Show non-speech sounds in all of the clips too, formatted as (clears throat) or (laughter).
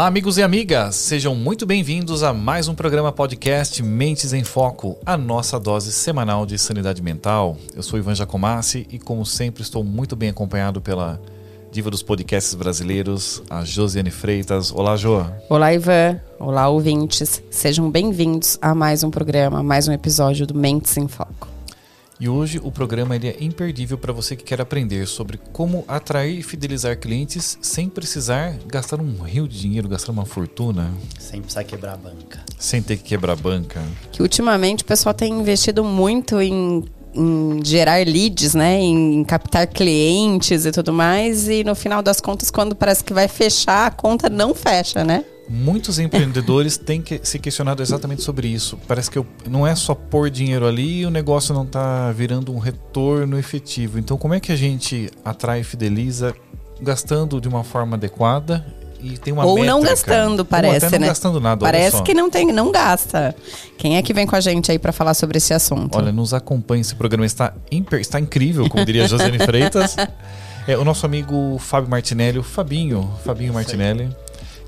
Olá, amigos e amigas, sejam muito bem-vindos a mais um programa podcast Mentes em Foco, a nossa dose semanal de sanidade mental. Eu sou Ivan Jacomassi e, como sempre, estou muito bem acompanhado pela diva dos podcasts brasileiros, a Josiane Freitas. Olá, Jo. Olá, Ivan. Olá, ouvintes. Sejam bem-vindos a mais um programa, mais um episódio do Mentes em Foco. E hoje o programa ele é imperdível para você que quer aprender sobre como atrair e fidelizar clientes sem precisar gastar um rio de dinheiro, gastar uma fortuna. Sem precisar quebrar a banca. Sem ter que quebrar a banca. Que ultimamente o pessoal tem investido muito em, em gerar leads, né? Em, captar clientes e tudo mais. E no final das contas, quando parece que vai fechar, a conta não fecha, né? Muitos empreendedores têm que se questionado exatamente sobre isso. Parece que eu, não é só pôr dinheiro ali e o negócio não está virando um retorno efetivo. Então, como é que a gente atrai e fideliza gastando de uma forma adequada e tem uma Ou métrica? não gastando, parece, Ou até não né? gastando nada. Parece que não tem, não gasta. Quem é que vem com a gente aí para falar sobre esse assunto? Olha, nos acompanhe. Esse programa está, imper- está incrível, como diria Josiane (laughs) Freitas. É o nosso amigo Fábio Martinelli, o Fabinho, Fabinho Martinelli,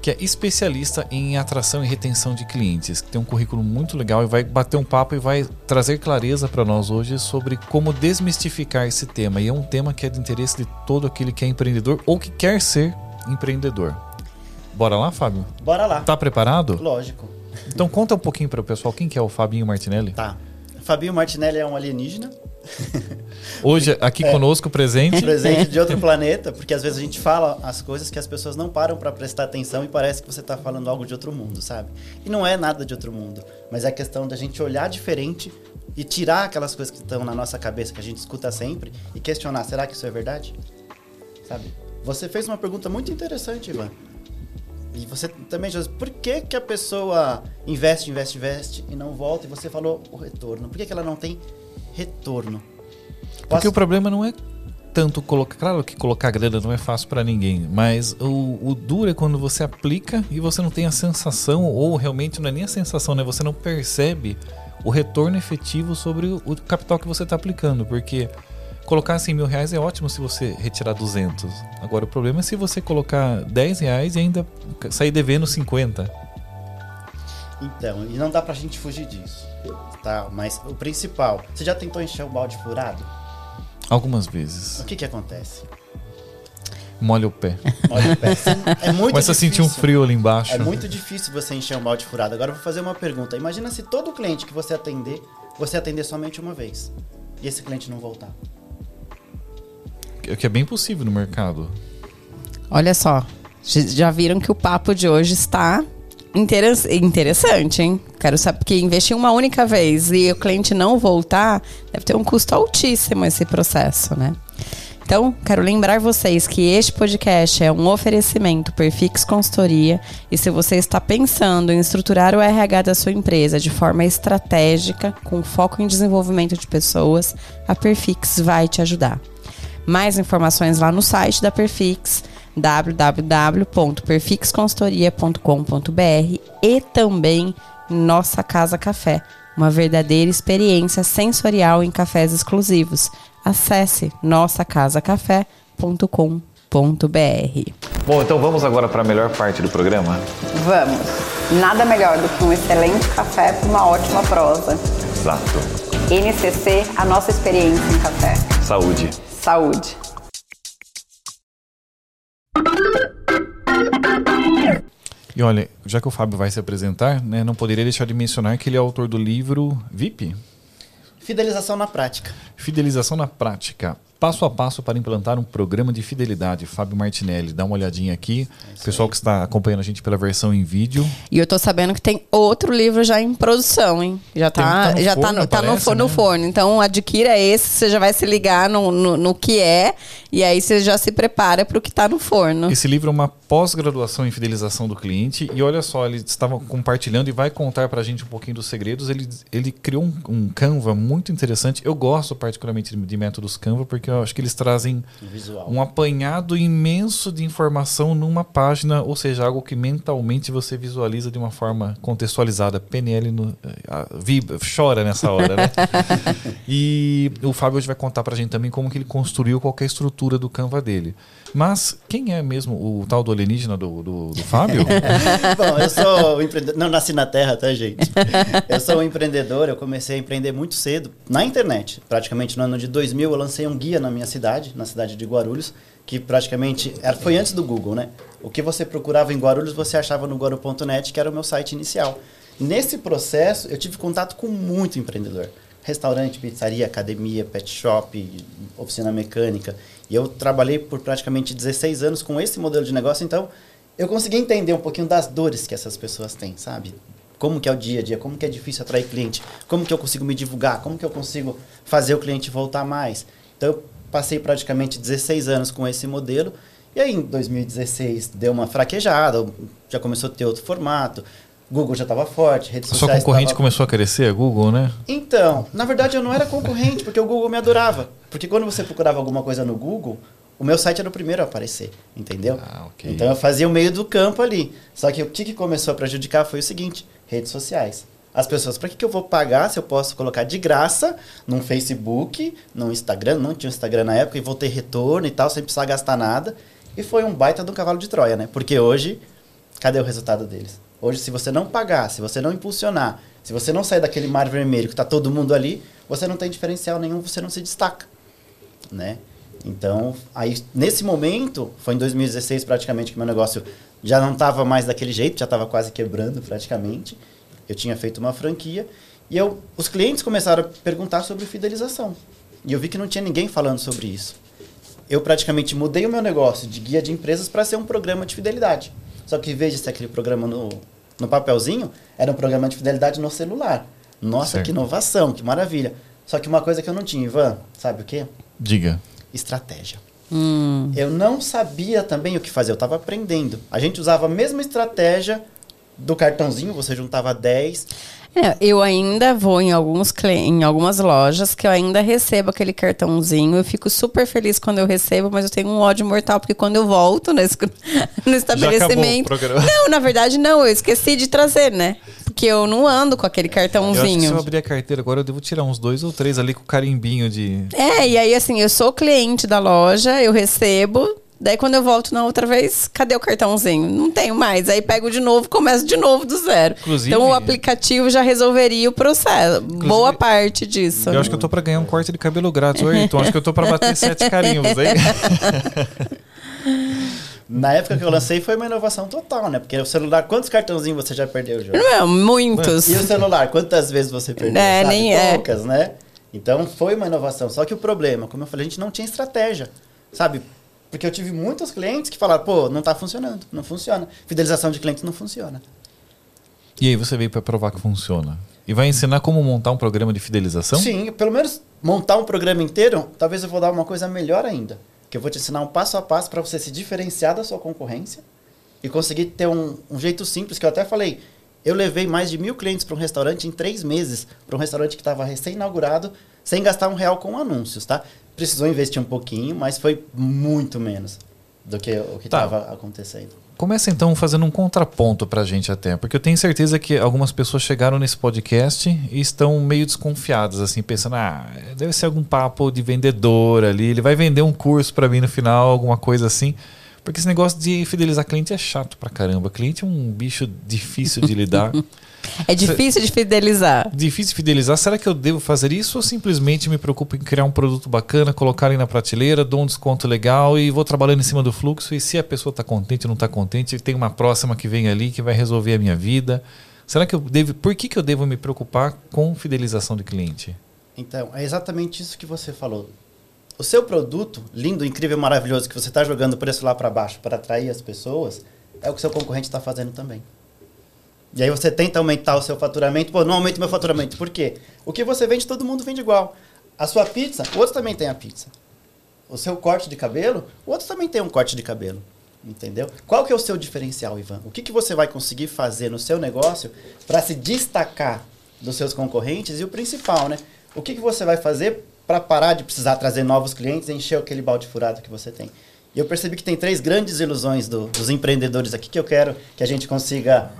que é especialista em atração e retenção de clientes, que tem um currículo muito legal e vai bater um papo e vai trazer clareza para nós hoje sobre como desmistificar esse tema. E é um tema que é de interesse de todo aquele que é empreendedor ou que quer ser empreendedor. Bora lá, Fábio? Bora lá. Tá preparado? Lógico. Então conta um pouquinho para o pessoal quem que é o Fabinho Martinelli. Tá. Fabinho Martinelli é um alienígena, (laughs) Hoje aqui conosco presente. presente de outro planeta, porque às vezes a gente fala as coisas que as pessoas não param pra prestar atenção e parece que você tá falando algo de outro mundo, sabe? E não é nada de outro mundo, mas é a questão da gente olhar diferente e tirar aquelas coisas que estão na nossa cabeça, que a gente escuta sempre, e questionar, será que isso é verdade? Sabe? Você fez uma pergunta muito interessante, Ivan. E você também, José, por que, que a pessoa investe, investe, investe e não volta? E você falou o retorno. Por que, que ela não tem retorno? Porque Posso- o problema não é tanto colocar. Claro que colocar grana não é fácil para ninguém, mas o, o duro é quando você aplica e você não tem a sensação, ou realmente não é nem a sensação, né? Você não percebe o retorno efetivo sobre o, o capital que você está aplicando. Porque colocar 100 mil reais é ótimo se você retirar 200. Agora o problema é se você colocar 10 reais e ainda sair devendo 50. Então, e não dá pra gente fugir disso. Tá, mas o principal, você já tentou encher o balde furado? Algumas vezes. O que que acontece? Molha o pé. Olha o pé. É muito Começa a difícil. sentir um frio ali embaixo. É muito difícil você encher um balde furado. Agora eu vou fazer uma pergunta. Imagina se todo cliente que você atender, você atender somente uma vez. E esse cliente não voltar. Que é bem possível no mercado. Olha só, já viram que o papo de hoje está interes- interessante, hein? Quero saber, porque investir uma única vez e o cliente não voltar, deve ter um custo altíssimo esse processo, né? Então, quero lembrar vocês que este podcast é um oferecimento Perfix Consultoria e se você está pensando em estruturar o RH da sua empresa de forma estratégica, com foco em desenvolvimento de pessoas, a Perfix vai te ajudar. Mais informações lá no site da Perfix, www.perfixconsultoria.com.br e também Nossa Casa Café, uma verdadeira experiência sensorial em cafés exclusivos. Acesse nossacasacafé.com.br. Bom, então vamos agora para a melhor parte do programa. Vamos! Nada melhor do que um excelente café para uma ótima prosa. Exato. NCC, a nossa experiência em café. Saúde. Saúde! E olha, já que o Fábio vai se apresentar, né, não poderia deixar de mencionar que ele é autor do livro VIP, Fidelização na prática. Fidelização na Prática. Passo a passo para implantar um programa de fidelidade. Fábio Martinelli, dá uma olhadinha aqui. Pessoal que está acompanhando a gente pela versão em vídeo. E eu tô sabendo que tem outro livro já em produção, hein? Já Tem- tá, tá no já tá, forno, no, tá no, parece, fo- no né? forno. Então adquira esse, você já vai se ligar no, no, no que é, e aí você já se prepara para o que tá no forno. Esse livro é uma pós-graduação em fidelização do cliente. E olha só, ele estava compartilhando e vai contar para a gente um pouquinho dos segredos. Ele, ele criou um, um Canva muito interessante. Eu gosto particularmente de, de métodos Canva, porque eu acho que eles trazem Visual. um apanhado imenso de informação numa página, ou seja, algo que mentalmente você visualiza de uma forma contextualizada. PNL no, ah, vibra, chora nessa hora, né? (laughs) e o Fábio hoje vai contar pra gente também como que ele construiu qualquer estrutura do Canva dele. Mas quem é mesmo o tal do alienígena do, do, do Fábio? (laughs) Bom, eu sou empreendedor. Não nasci na Terra, tá, gente? Eu sou um empreendedor, eu comecei a empreender muito cedo, na internet. Praticamente no ano de 2000, eu lancei um guia na minha cidade, na cidade de Guarulhos, que praticamente era, foi antes do Google, né? O que você procurava em Guarulhos, você achava no guaru.net, que era o meu site inicial. Nesse processo, eu tive contato com muito empreendedor. Restaurante, pizzaria, academia, pet shop, oficina mecânica. E eu trabalhei por praticamente 16 anos com esse modelo de negócio, então eu consegui entender um pouquinho das dores que essas pessoas têm, sabe? Como que é o dia a dia, como que é difícil atrair cliente, como que eu consigo me divulgar, como que eu consigo fazer o cliente voltar mais. Então eu passei praticamente 16 anos com esse modelo. E aí em 2016 deu uma fraquejada, já começou a ter outro formato. Google já estava forte, redes a sua concorrente tava... começou a crescer, a Google, né? Então, na verdade eu não era concorrente, porque o Google me adorava. Porque quando você procurava alguma coisa no Google, o meu site era o primeiro a aparecer, entendeu? Ah, okay. Então eu fazia o meio do campo ali. Só que o que começou a prejudicar foi o seguinte, redes sociais. As pessoas, para que, que eu vou pagar se eu posso colocar de graça num Facebook, no Instagram, não tinha Instagram na época, e vou ter retorno e tal, sem precisar gastar nada. E foi um baita do cavalo de Troia, né? Porque hoje, cadê o resultado deles? Hoje, se você não pagar, se você não impulsionar, se você não sair daquele mar vermelho que está todo mundo ali, você não tem diferencial nenhum, você não se destaca, né? Então, aí nesse momento, foi em 2016 praticamente que meu negócio já não estava mais daquele jeito, já estava quase quebrando praticamente. Eu tinha feito uma franquia e eu, os clientes começaram a perguntar sobre fidelização. E eu vi que não tinha ninguém falando sobre isso. Eu praticamente mudei o meu negócio de guia de empresas para ser um programa de fidelidade. Só que ser aquele programa no, no papelzinho, era um programa de fidelidade no celular. Nossa, certo. que inovação, que maravilha. Só que uma coisa que eu não tinha, Ivan, sabe o quê? Diga. Estratégia. Hum. Eu não sabia também o que fazer, eu estava aprendendo. A gente usava a mesma estratégia do cartãozinho, você juntava 10. É, eu ainda vou em, alguns, em algumas lojas que eu ainda recebo aquele cartãozinho. Eu fico super feliz quando eu recebo, mas eu tenho um ódio mortal, porque quando eu volto nesse, (laughs) no estabelecimento. Não, na verdade, não, eu esqueci de trazer, né? Porque eu não ando com aquele cartãozinho. Eu se eu abrir a carteira agora, eu devo tirar uns dois ou três ali com carimbinho de. É, e aí assim, eu sou cliente da loja, eu recebo, Daí quando eu volto na outra vez, cadê o cartãozinho? Não tenho mais. Aí pego de novo, começo de novo do zero. Inclusive, então o aplicativo já resolveria o processo. Boa parte disso. Eu acho que eu tô para ganhar um corte de cabelo grátis. Oi, então acho que eu tô para bater sete carinhos aí. (laughs) Na época que eu lancei foi uma inovação total, né? Porque o celular, quantos cartãozinhos você já perdeu, João? Não, muitos. E o celular, quantas vezes você perdeu? É, sabe? nem é. Poucas, é. né? Então foi uma inovação. Só que o problema, como eu falei, a gente não tinha estratégia. Sabe? Porque eu tive muitos clientes que falaram, pô, não está funcionando, não funciona. Fidelização de clientes não funciona. E aí você veio para provar que funciona. E vai ensinar como montar um programa de fidelização? Sim, pelo menos montar um programa inteiro, talvez eu vou dar uma coisa melhor ainda. Que eu vou te ensinar um passo a passo para você se diferenciar da sua concorrência e conseguir ter um, um jeito simples, que eu até falei, eu levei mais de mil clientes para um restaurante em três meses, para um restaurante que estava recém-inaugurado, sem gastar um real com anúncios, tá? Precisou investir um pouquinho, mas foi muito menos do que o que estava tá. acontecendo. Começa então fazendo um contraponto para a gente até, porque eu tenho certeza que algumas pessoas chegaram nesse podcast e estão meio desconfiadas, assim, pensando, ah, deve ser algum papo de vendedor ali, ele vai vender um curso para mim no final, alguma coisa assim. Porque esse negócio de fidelizar cliente é chato pra caramba. Cliente é um bicho difícil de lidar. (laughs) É difícil de fidelizar. Difícil de fidelizar. Será que eu devo fazer isso ou simplesmente me preocupo em criar um produto bacana, colocar ele na prateleira, dou um desconto legal e vou trabalhando em cima do fluxo? E se a pessoa está contente ou não está contente, tem uma próxima que vem ali que vai resolver a minha vida. Será que eu devo. Por que, que eu devo me preocupar com fidelização de cliente? Então, é exatamente isso que você falou. O seu produto, lindo, incrível, maravilhoso, que você está jogando o preço lá para baixo para atrair as pessoas, é o que seu concorrente está fazendo também. E aí você tenta aumentar o seu faturamento. Pô, não aumenta o meu faturamento. Por quê? O que você vende, todo mundo vende igual. A sua pizza, o outro também tem a pizza. O seu corte de cabelo, o outro também tem um corte de cabelo. Entendeu? Qual que é o seu diferencial, Ivan? O que, que você vai conseguir fazer no seu negócio para se destacar dos seus concorrentes? E o principal, né? O que, que você vai fazer para parar de precisar trazer novos clientes e encher aquele balde furado que você tem? E eu percebi que tem três grandes ilusões do, dos empreendedores aqui que eu quero que a gente consiga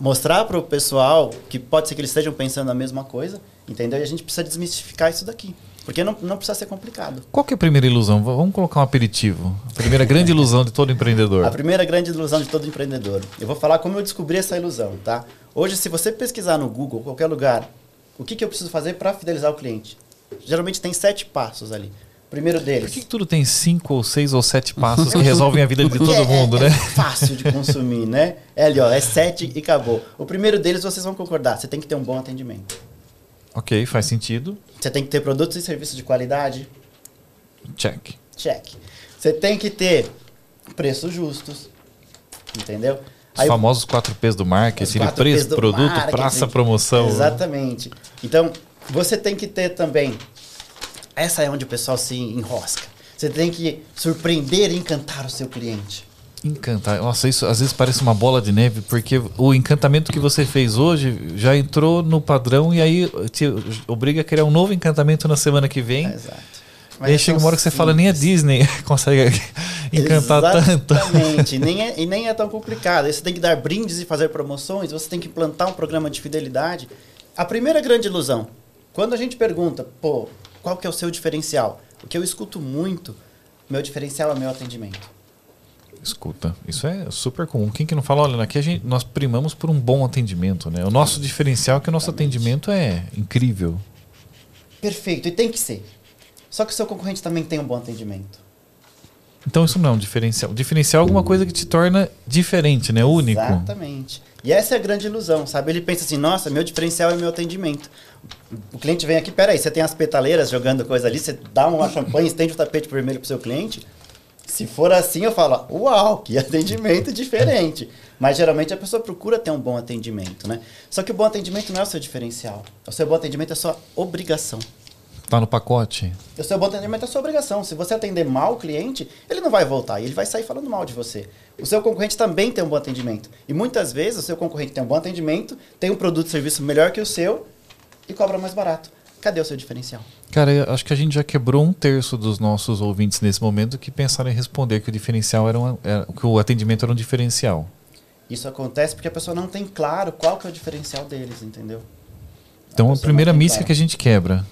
mostrar para o pessoal que pode ser que eles estejam pensando a mesma coisa, entendeu? E a gente precisa desmistificar isso daqui. Porque não, não precisa ser complicado. Qual que é a primeira ilusão? Vamos colocar um aperitivo. A primeira grande ilusão de todo empreendedor. (laughs) A primeira grande ilusão de todo empreendedor. Eu vou falar como eu descobri essa ilusão, tá? Hoje, se você pesquisar no Google, qualquer lugar, o que, que eu preciso fazer para fidelizar o cliente? Geralmente tem sete passos ali. O primeiro Por deles. que, que tudo tem cinco ou seis ou sete passos (laughs) que resolvem a vida de todo é- mundo, é, né? fácil de consumir, né? É ali, ó, é sete e acabou. O primeiro deles vocês vão concordar, você tem que ter um bom atendimento. Ok, faz sentido. Você tem que ter produtos e serviços de qualidade, Check. check. Você tem que ter preços justos, entendeu? Os famosos 4 P's do marketing, quatro preço, Ps do produto, marketing. praça, promoção. Exatamente. Então, você tem que ter também. Essa é onde o pessoal se enrosca. Você tem que surpreender e encantar o seu cliente. Encantar. Nossa, isso às vezes parece uma bola de neve, porque o encantamento que você fez hoje já entrou no padrão e aí te obriga a criar um novo encantamento na semana que vem. Exato. e aí chega uma hora que você fala, nem a Disney (laughs) consegue encantar tanto. Exatamente. nem é, e nem é tão (laughs) complicado. Aí você tem que dar brindes e fazer promoções, você tem que implantar um programa de fidelidade. A primeira grande ilusão, quando a gente pergunta, pô, qual que é o seu diferencial? O que eu escuto muito, meu diferencial é meu atendimento. Escuta, isso é super comum. Quem que não fala, olha, aqui a gente, nós primamos por um bom atendimento, né? O nosso diferencial é que o nosso atendimento é incrível. Perfeito, e tem que ser. Só que o seu concorrente também tem um bom atendimento. Então isso não é um diferencial. O diferencial é alguma coisa que te torna diferente, né? Único. Exatamente. E essa é a grande ilusão, sabe? Ele pensa assim, nossa, meu diferencial é meu atendimento. O cliente vem aqui, peraí, você tem as petaleiras jogando coisa ali, você dá uma champanhe, estende o tapete vermelho pro seu cliente. Se for assim, eu falo, uau, que atendimento diferente. Mas geralmente a pessoa procura ter um bom atendimento, né? Só que o bom atendimento não é o seu diferencial. O seu bom atendimento é a sua obrigação. Tá no pacote. O seu bom atendimento é a sua obrigação. Se você atender mal o cliente, ele não vai voltar e ele vai sair falando mal de você. O seu concorrente também tem um bom atendimento. E muitas vezes o seu concorrente tem um bom atendimento, tem um produto e serviço melhor que o seu e cobra mais barato. Cadê o seu diferencial? Cara, eu acho que a gente já quebrou um terço dos nossos ouvintes nesse momento que pensaram em responder que o diferencial era, um, era que o atendimento era um diferencial. Isso acontece porque a pessoa não tem claro qual que é o diferencial deles, entendeu? Então a, pessoa primeira mística claro. que a gente quebra.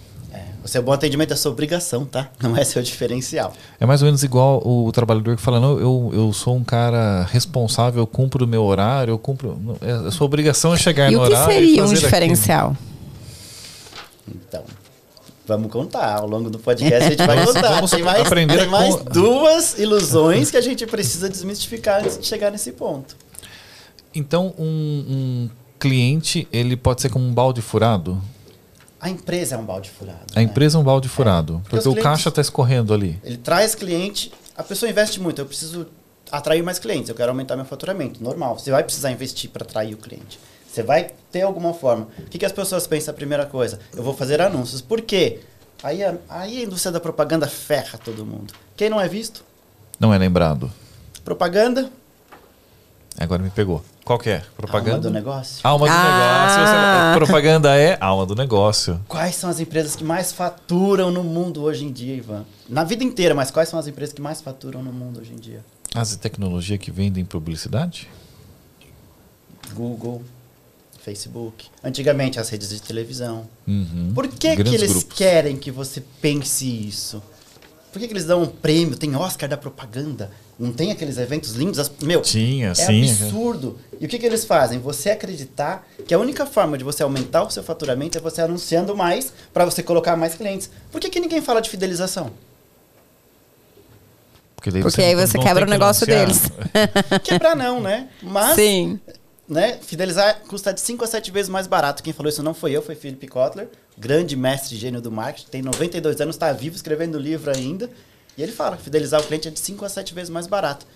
É, o seu bom atendimento é sua obrigação, tá? (laughs) Não é seu diferencial. É mais ou menos igual o trabalhador que fala, não, eu, eu sou um cara responsável, eu cumpro o meu horário, eu cumpro. é- A sua obrigação é chegar E no o que horário. e seria um diferencial? Então, vamos contar. Ao longo do podcast a gente vai (laughs) contar. vamos tem mais, aprender tem a mais con- duas ilusões que a gente precisa desmistificar antes de chegar nesse ponto. aquilo. Então, um, um cliente, ele pode ser como um balde furado? A empresa é um balde furado. A né? empresa é um balde furado. Porque Porque os o clientes- caixa está escorrendo ali. Ele traz cliente, a pessoa investe muito, eu preciso atrair mais clientes, eu quero aumentar meu faturamento. Normal, você vai precisar investir para atrair o cliente. Você vai ter alguma forma. O que, que as pessoas pensam? A primeira coisa, eu vou fazer anúncios. Por quê? Aí a, aí a indústria da propaganda ferra todo mundo. Quem não é visto? Não é lembrado. Propaganda, Agora me pegou. Qual que é? Propaganda? alma do negócio. Alma do Ah. negócio. Você- propaganda é alma do negócio. Quais são as empresas que mais faturam no mundo hoje em dia, Ivan? Na vida inteira, mas quais são as empresas que mais faturam no mundo hoje em dia? As de tecnologia que vendem publicidade? Google, Facebook. Antigamente, as redes de televisão. Uhum. Por que, que eles grupos. querem que você pense isso? Por que, que eles dão um prêmio? Tem Oscar da propaganda. Não tem aqueles eventos lindos? As- Meu, Tinha, é sim. absurdo. E o que, que eles fazem? Você acreditar que a única forma de você aumentar o seu faturamento é você anunciando mais para você colocar mais clientes. Por que, que ninguém fala de fidelização? Porque, daí Porque aí você quebra o que negócio anunciar. (laughs) Quebrar não, né? Mas, Sim. né, fidelizar custa de 5 a 7 vezes mais barato. Quem falou isso não foi eu, foi Philip Kotler, grande mestre gênio do marketing, tem 92 anos, está vivo escrevendo livro ainda. E ele fala fidelizar o cliente é de 5 a 7 vezes mais barato.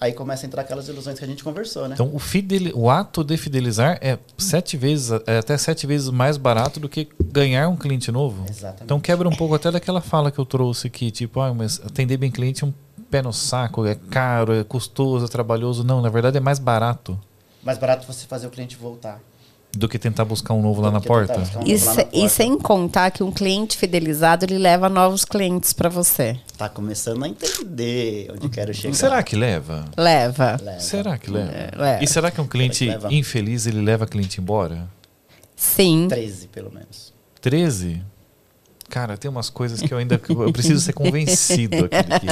Aí começa a entrar aquelas ilusões que a gente conversou, né? Então, o, fideli- o ato de fidelizar é sete vezes, é até sete vezes mais barato do que ganhar um cliente novo. Exatamente. Então, quebra um pouco até daquela fala que eu trouxe aqui, tipo, ah, mas atender bem cliente é um pé no saco, é caro, é custoso, é trabalhoso. Não, na verdade é mais barato Mais barato você fazer o cliente voltar. Do que tentar buscar um novo lá na que porta. um E, novo lá se- na e porta. sem contar que um cliente fidelizado ele leva novos clientes para você. Tá começando a entender onde quero chegar. Será que leva? Leva. Leva. Será que leva? É, leva. E será que um cliente leva? infeliz ele leva cliente embora? Sim. 13, pelo menos. 13? Cara, tem umas coisas que eu ainda eu preciso ser convencido. Aqui,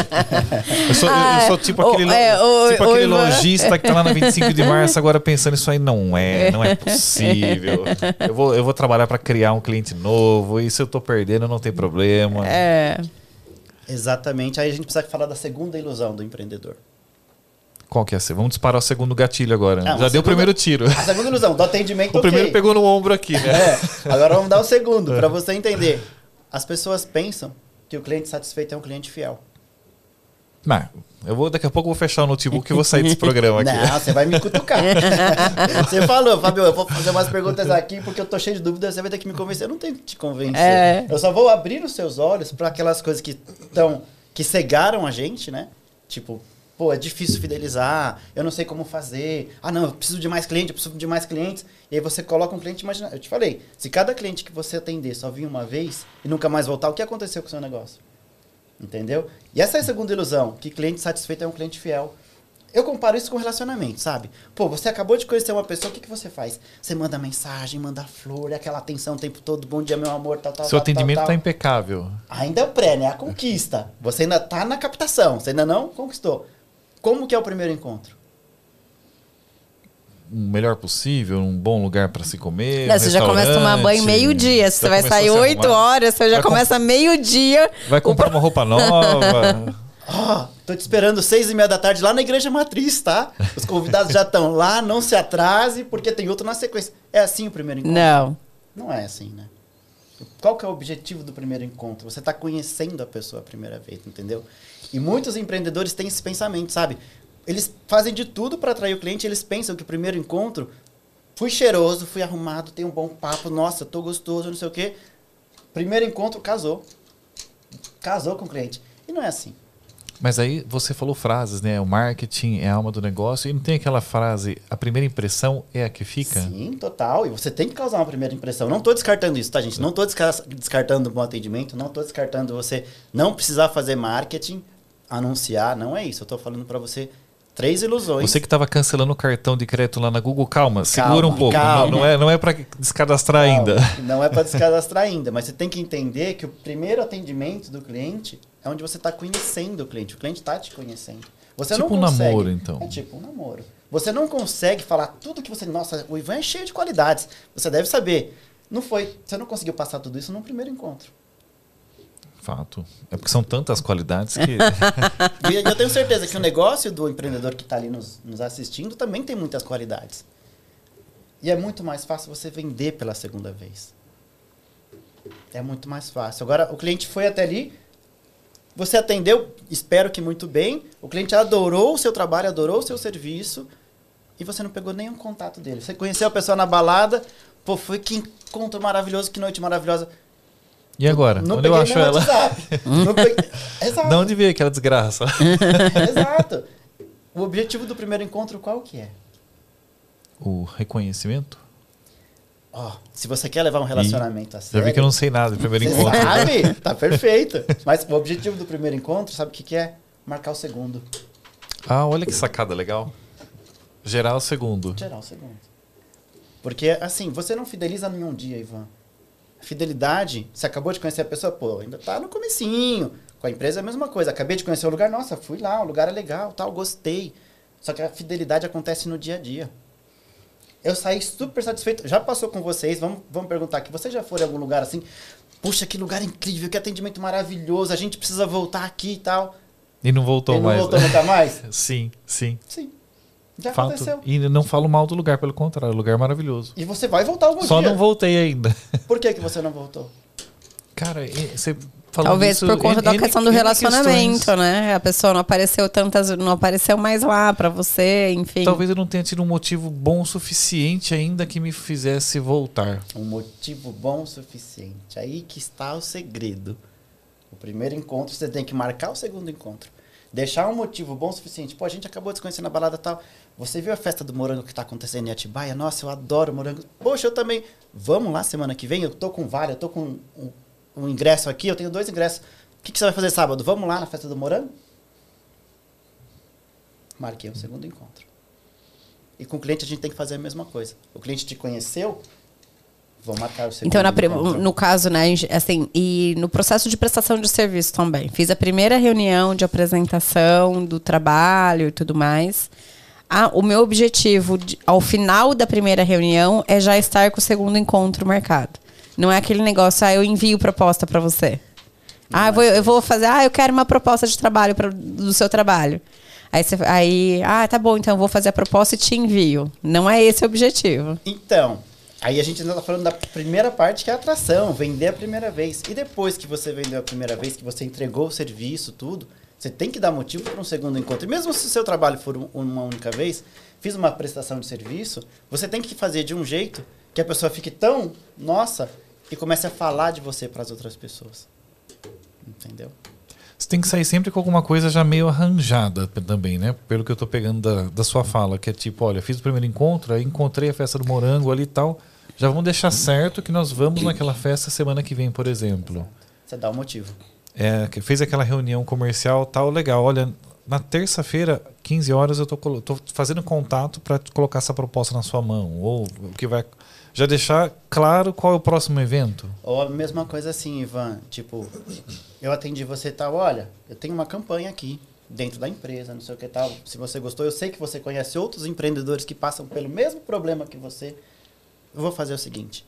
eu, sou, Ah, eu sou tipo o- aquele, é, o- tipo o aquele lojista que tá lá na 25 de março agora pensando isso aí não é, não é (laughs) possível. Eu vou, eu vou trabalhar para criar um cliente novo e se eu tô perdendo não tem problema. É. Exatamente. Aí a gente precisa falar da segunda ilusão do empreendedor. Qual que é essa? Vamos disparar o segundo gatilho agora. Ah, Já o deu o segundo- primeiro tiro. A segunda ilusão, do atendimento (laughs) O ok. primeiro pegou no ombro aqui, né? É, agora vamos dar o segundo, para você entender. As pessoas pensam que o cliente satisfeito é um cliente fiel. Não, eu vou, daqui a pouco eu vou fechar o notebook e vou sair desse programa aqui. Não, você vai me cutucar. (laughs) você falou, Fabio, eu vou fazer umas perguntas aqui porque eu tô cheio de dúvidas, você vai ter que me convencer. Eu não tenho que te convencer. É. Eu só vou abrir os seus olhos para aquelas coisas que estão que cegaram a gente, né? Tipo, pô, é difícil fidelizar, eu não sei como fazer. Ah, não, eu preciso de mais clientes, eu preciso de mais clientes. E aí você coloca um cliente, imagina, eu te falei, se cada cliente que você atender só vir uma vez e nunca mais voltar, o que aconteceu com o seu negócio? Entendeu? E essa é a segunda ilusão, que cliente satisfeito é um cliente fiel. Eu comparo isso com relacionamento, sabe? Pô, você acabou de conhecer uma pessoa, o que, que você faz? Você manda mensagem, manda flor, é aquela atenção o tempo todo, bom dia, meu amor, tal, tal, Seu tal, atendimento tal, tá tal. impecável. Ainda é o pré, né? A conquista. Você ainda tá na captação, você ainda não conquistou. Como que é o primeiro encontro? O melhor possível, um bom lugar para se comer. Não, um você já começa a tomar banho meio-dia. Se você vai sair a se 8 arrumar. horas, você já Vai com- começa meio-dia. Vai comprar uma roupa nova. Ó, (laughs) tô te esperando seis e meia da tarde lá na Igreja Matriz, tá? Os convidados já estão lá, não se atrase, porque tem outro na sequência. É assim o primeiro encontro? Não. Não é assim, né? Qual que é o objetivo do primeiro encontro? Você está conhecendo a pessoa a primeira vez, entendeu? E muitos empreendedores têm esse pensamento, sabe? Eles fazem de tudo para atrair o cliente, eles pensam que o primeiro encontro fui cheiroso, fui arrumado, tem um bom papo, nossa, tô gostoso, não sei o quê. Primeiro encontro, casou. Casou com o cliente. E não é assim. Mas aí você falou frases, né? O marketing é a alma do negócio. E não tem aquela frase, a primeira impressão é a que fica? Sim, total. E você tem que causar uma primeira impressão. Não estou descartando isso, tá, gente? Não estou descartando bom atendimento, não estou descartando você não precisar fazer marketing, anunciar, não é isso. Eu estou falando para você três ilusões. Você que estava cancelando o cartão de crédito lá na Google, calma, segura Calma, um pouco. calma. Não, não é, não é para descadastrar Não, ainda. (laughs) Não é para descadastrar ainda, mas você tem que entender que o primeiro atendimento do cliente é onde você está conhecendo o cliente. O cliente está te conhecendo. Você Tipo não um consegue, namoro, então. É tipo um namoro. Você não consegue falar tudo que você. Nossa, o Ivan é cheio de qualidades. Você deve saber. Não foi. Você não conseguiu passar tudo isso num primeiro encontro. Fato. É porque são tantas qualidades que. (laughs) Eu tenho certeza que o negócio do empreendedor que está ali nos, nos assistindo também tem muitas qualidades. E é muito mais fácil você vender pela segunda vez. É muito mais fácil. Agora, o cliente foi até ali, você atendeu, espero que muito bem, o cliente adorou o seu trabalho, adorou o seu serviço, e você não pegou nenhum contato dele. Você conheceu a pessoa na balada, pô, foi que encontro maravilhoso, que noite maravilhosa. E agora? Não Onde eu peguei acho nem o ela? WhatsApp. Não peguei- (laughs) Exato. De onde veio aquela desgraça? (laughs) Exato. O objetivo do primeiro encontro qual que é? o reconhecimento? Ó, se você quer levar um relacionamento a Já sério... vi que eu não sei nada do primeiro você encontro. sabe? (laughs) Tá perfeito. Mas o objetivo do primeiro encontro, sabe o que, que é? Marcar o segundo. Ah, olha que sacada legal. Gerar o segundo. Gerar o segundo. Porque, assim, você não fideliza em um dia, Ivan. Fidelidade, você acabou de conhecer a pessoa, pô, ainda tá no comecinho. Com a empresa é a mesma coisa. Acabei de conhecer o lugar, nossa, fui lá, o lugar é legal, tal, gostei. Só que a fidelidade acontece no dia a dia. Eu saí super satisfeito. Já passou com vocês, vamos, vamos perguntar aqui. Vocês já foram em algum lugar assim? Puxa, que lugar incrível, que atendimento maravilhoso, a gente precisa voltar aqui e tal. E não voltou e não mais. voltou nunca mais? (laughs) Sim, sim. Sim. Já Fato. aconteceu. E não falo mal do lugar, pelo contrário, lugar maravilhoso. E você vai voltar algum Só dia. não voltei ainda. (laughs) Por que, que você não voltou? Cara, você falou Talvez disso, por conta N- da N- questão do relacionamento, questões. né? A pessoa não apareceu tantas, não apareceu mais lá pra você, enfim. Talvez eu não tenha tido um motivo bom o suficiente ainda que me fizesse voltar. Um motivo bom o suficiente. Aí que está o segredo. O primeiro encontro, você tem que marcar o segundo encontro. Deixar um motivo bom o suficiente. Pô, a gente acabou de se conhecer na balada tal. Você viu a festa do morango que está acontecendo em Atibaia? Nossa, eu adoro morango. Poxa, eu também. Vamos lá semana que vem? Eu tô com vale, eu tô com um, um ingresso aqui, eu tenho dois ingressos. O que, que você vai fazer sábado? Vamos lá na festa do morango? Marquei o segundo encontro. E com o cliente a gente tem que fazer a mesma coisa. O cliente te conheceu, Vou marcar o segundo Então, na no caso, né, assim, e no processo de prestação de serviço também. Fiz a primeira reunião de apresentação do trabalho e tudo mais. Ah, o meu objetivo, de- ao final da primeira reunião, é já estar com o segundo encontro marcado. Não é aquele negócio, ah, eu envio proposta para você. Ah, eu vou, eu vou fazer, ah, eu quero uma proposta de trabalho pra, do seu trabalho. Aí, você, aí, ah, tá bom, então eu vou fazer a proposta e te envio. Não é esse o objetivo. Então, aí a gente ainda tá falando da primeira parte, que é a atração, vender a primeira vez. E depois que você vendeu a primeira vez, que você entregou o serviço, tudo, você tem que dar motivo para um segundo encontro. E mesmo se o seu trabalho for um- uma única vez, fiz uma prestação de serviço, você tem que fazer de um jeito que a pessoa fique tão, nossa, e comece a falar de você para as outras pessoas. Entendeu? Você tem que sair sempre com alguma coisa já meio arranjada também, né? Pelo que eu tô pegando da, da sua fala, que é tipo, olha, fiz o primeiro encontro, aí encontrei a festa do morango ali e tal. Já vamos deixar certo que nós vamos (clears throat) naquela festa semana que vem, por exemplo. Você dá o motivo. É, fez aquela reunião comercial tal, legal. Olha, na terça-feira, 15 horas, eu tô, tô fazendo contato para colocar essa proposta na sua mão. Ou o que vai. Já deixar claro qual é o próximo evento. Ou a mesma coisa assim, Ivan, tipo, eu atendi você e tal, olha, eu tenho uma campanha aqui dentro da empresa, não sei o que tal. Se você gostou, eu sei que você conhece outros empreendedores que passam pelo mesmo problema que você. Eu vou fazer o seguinte: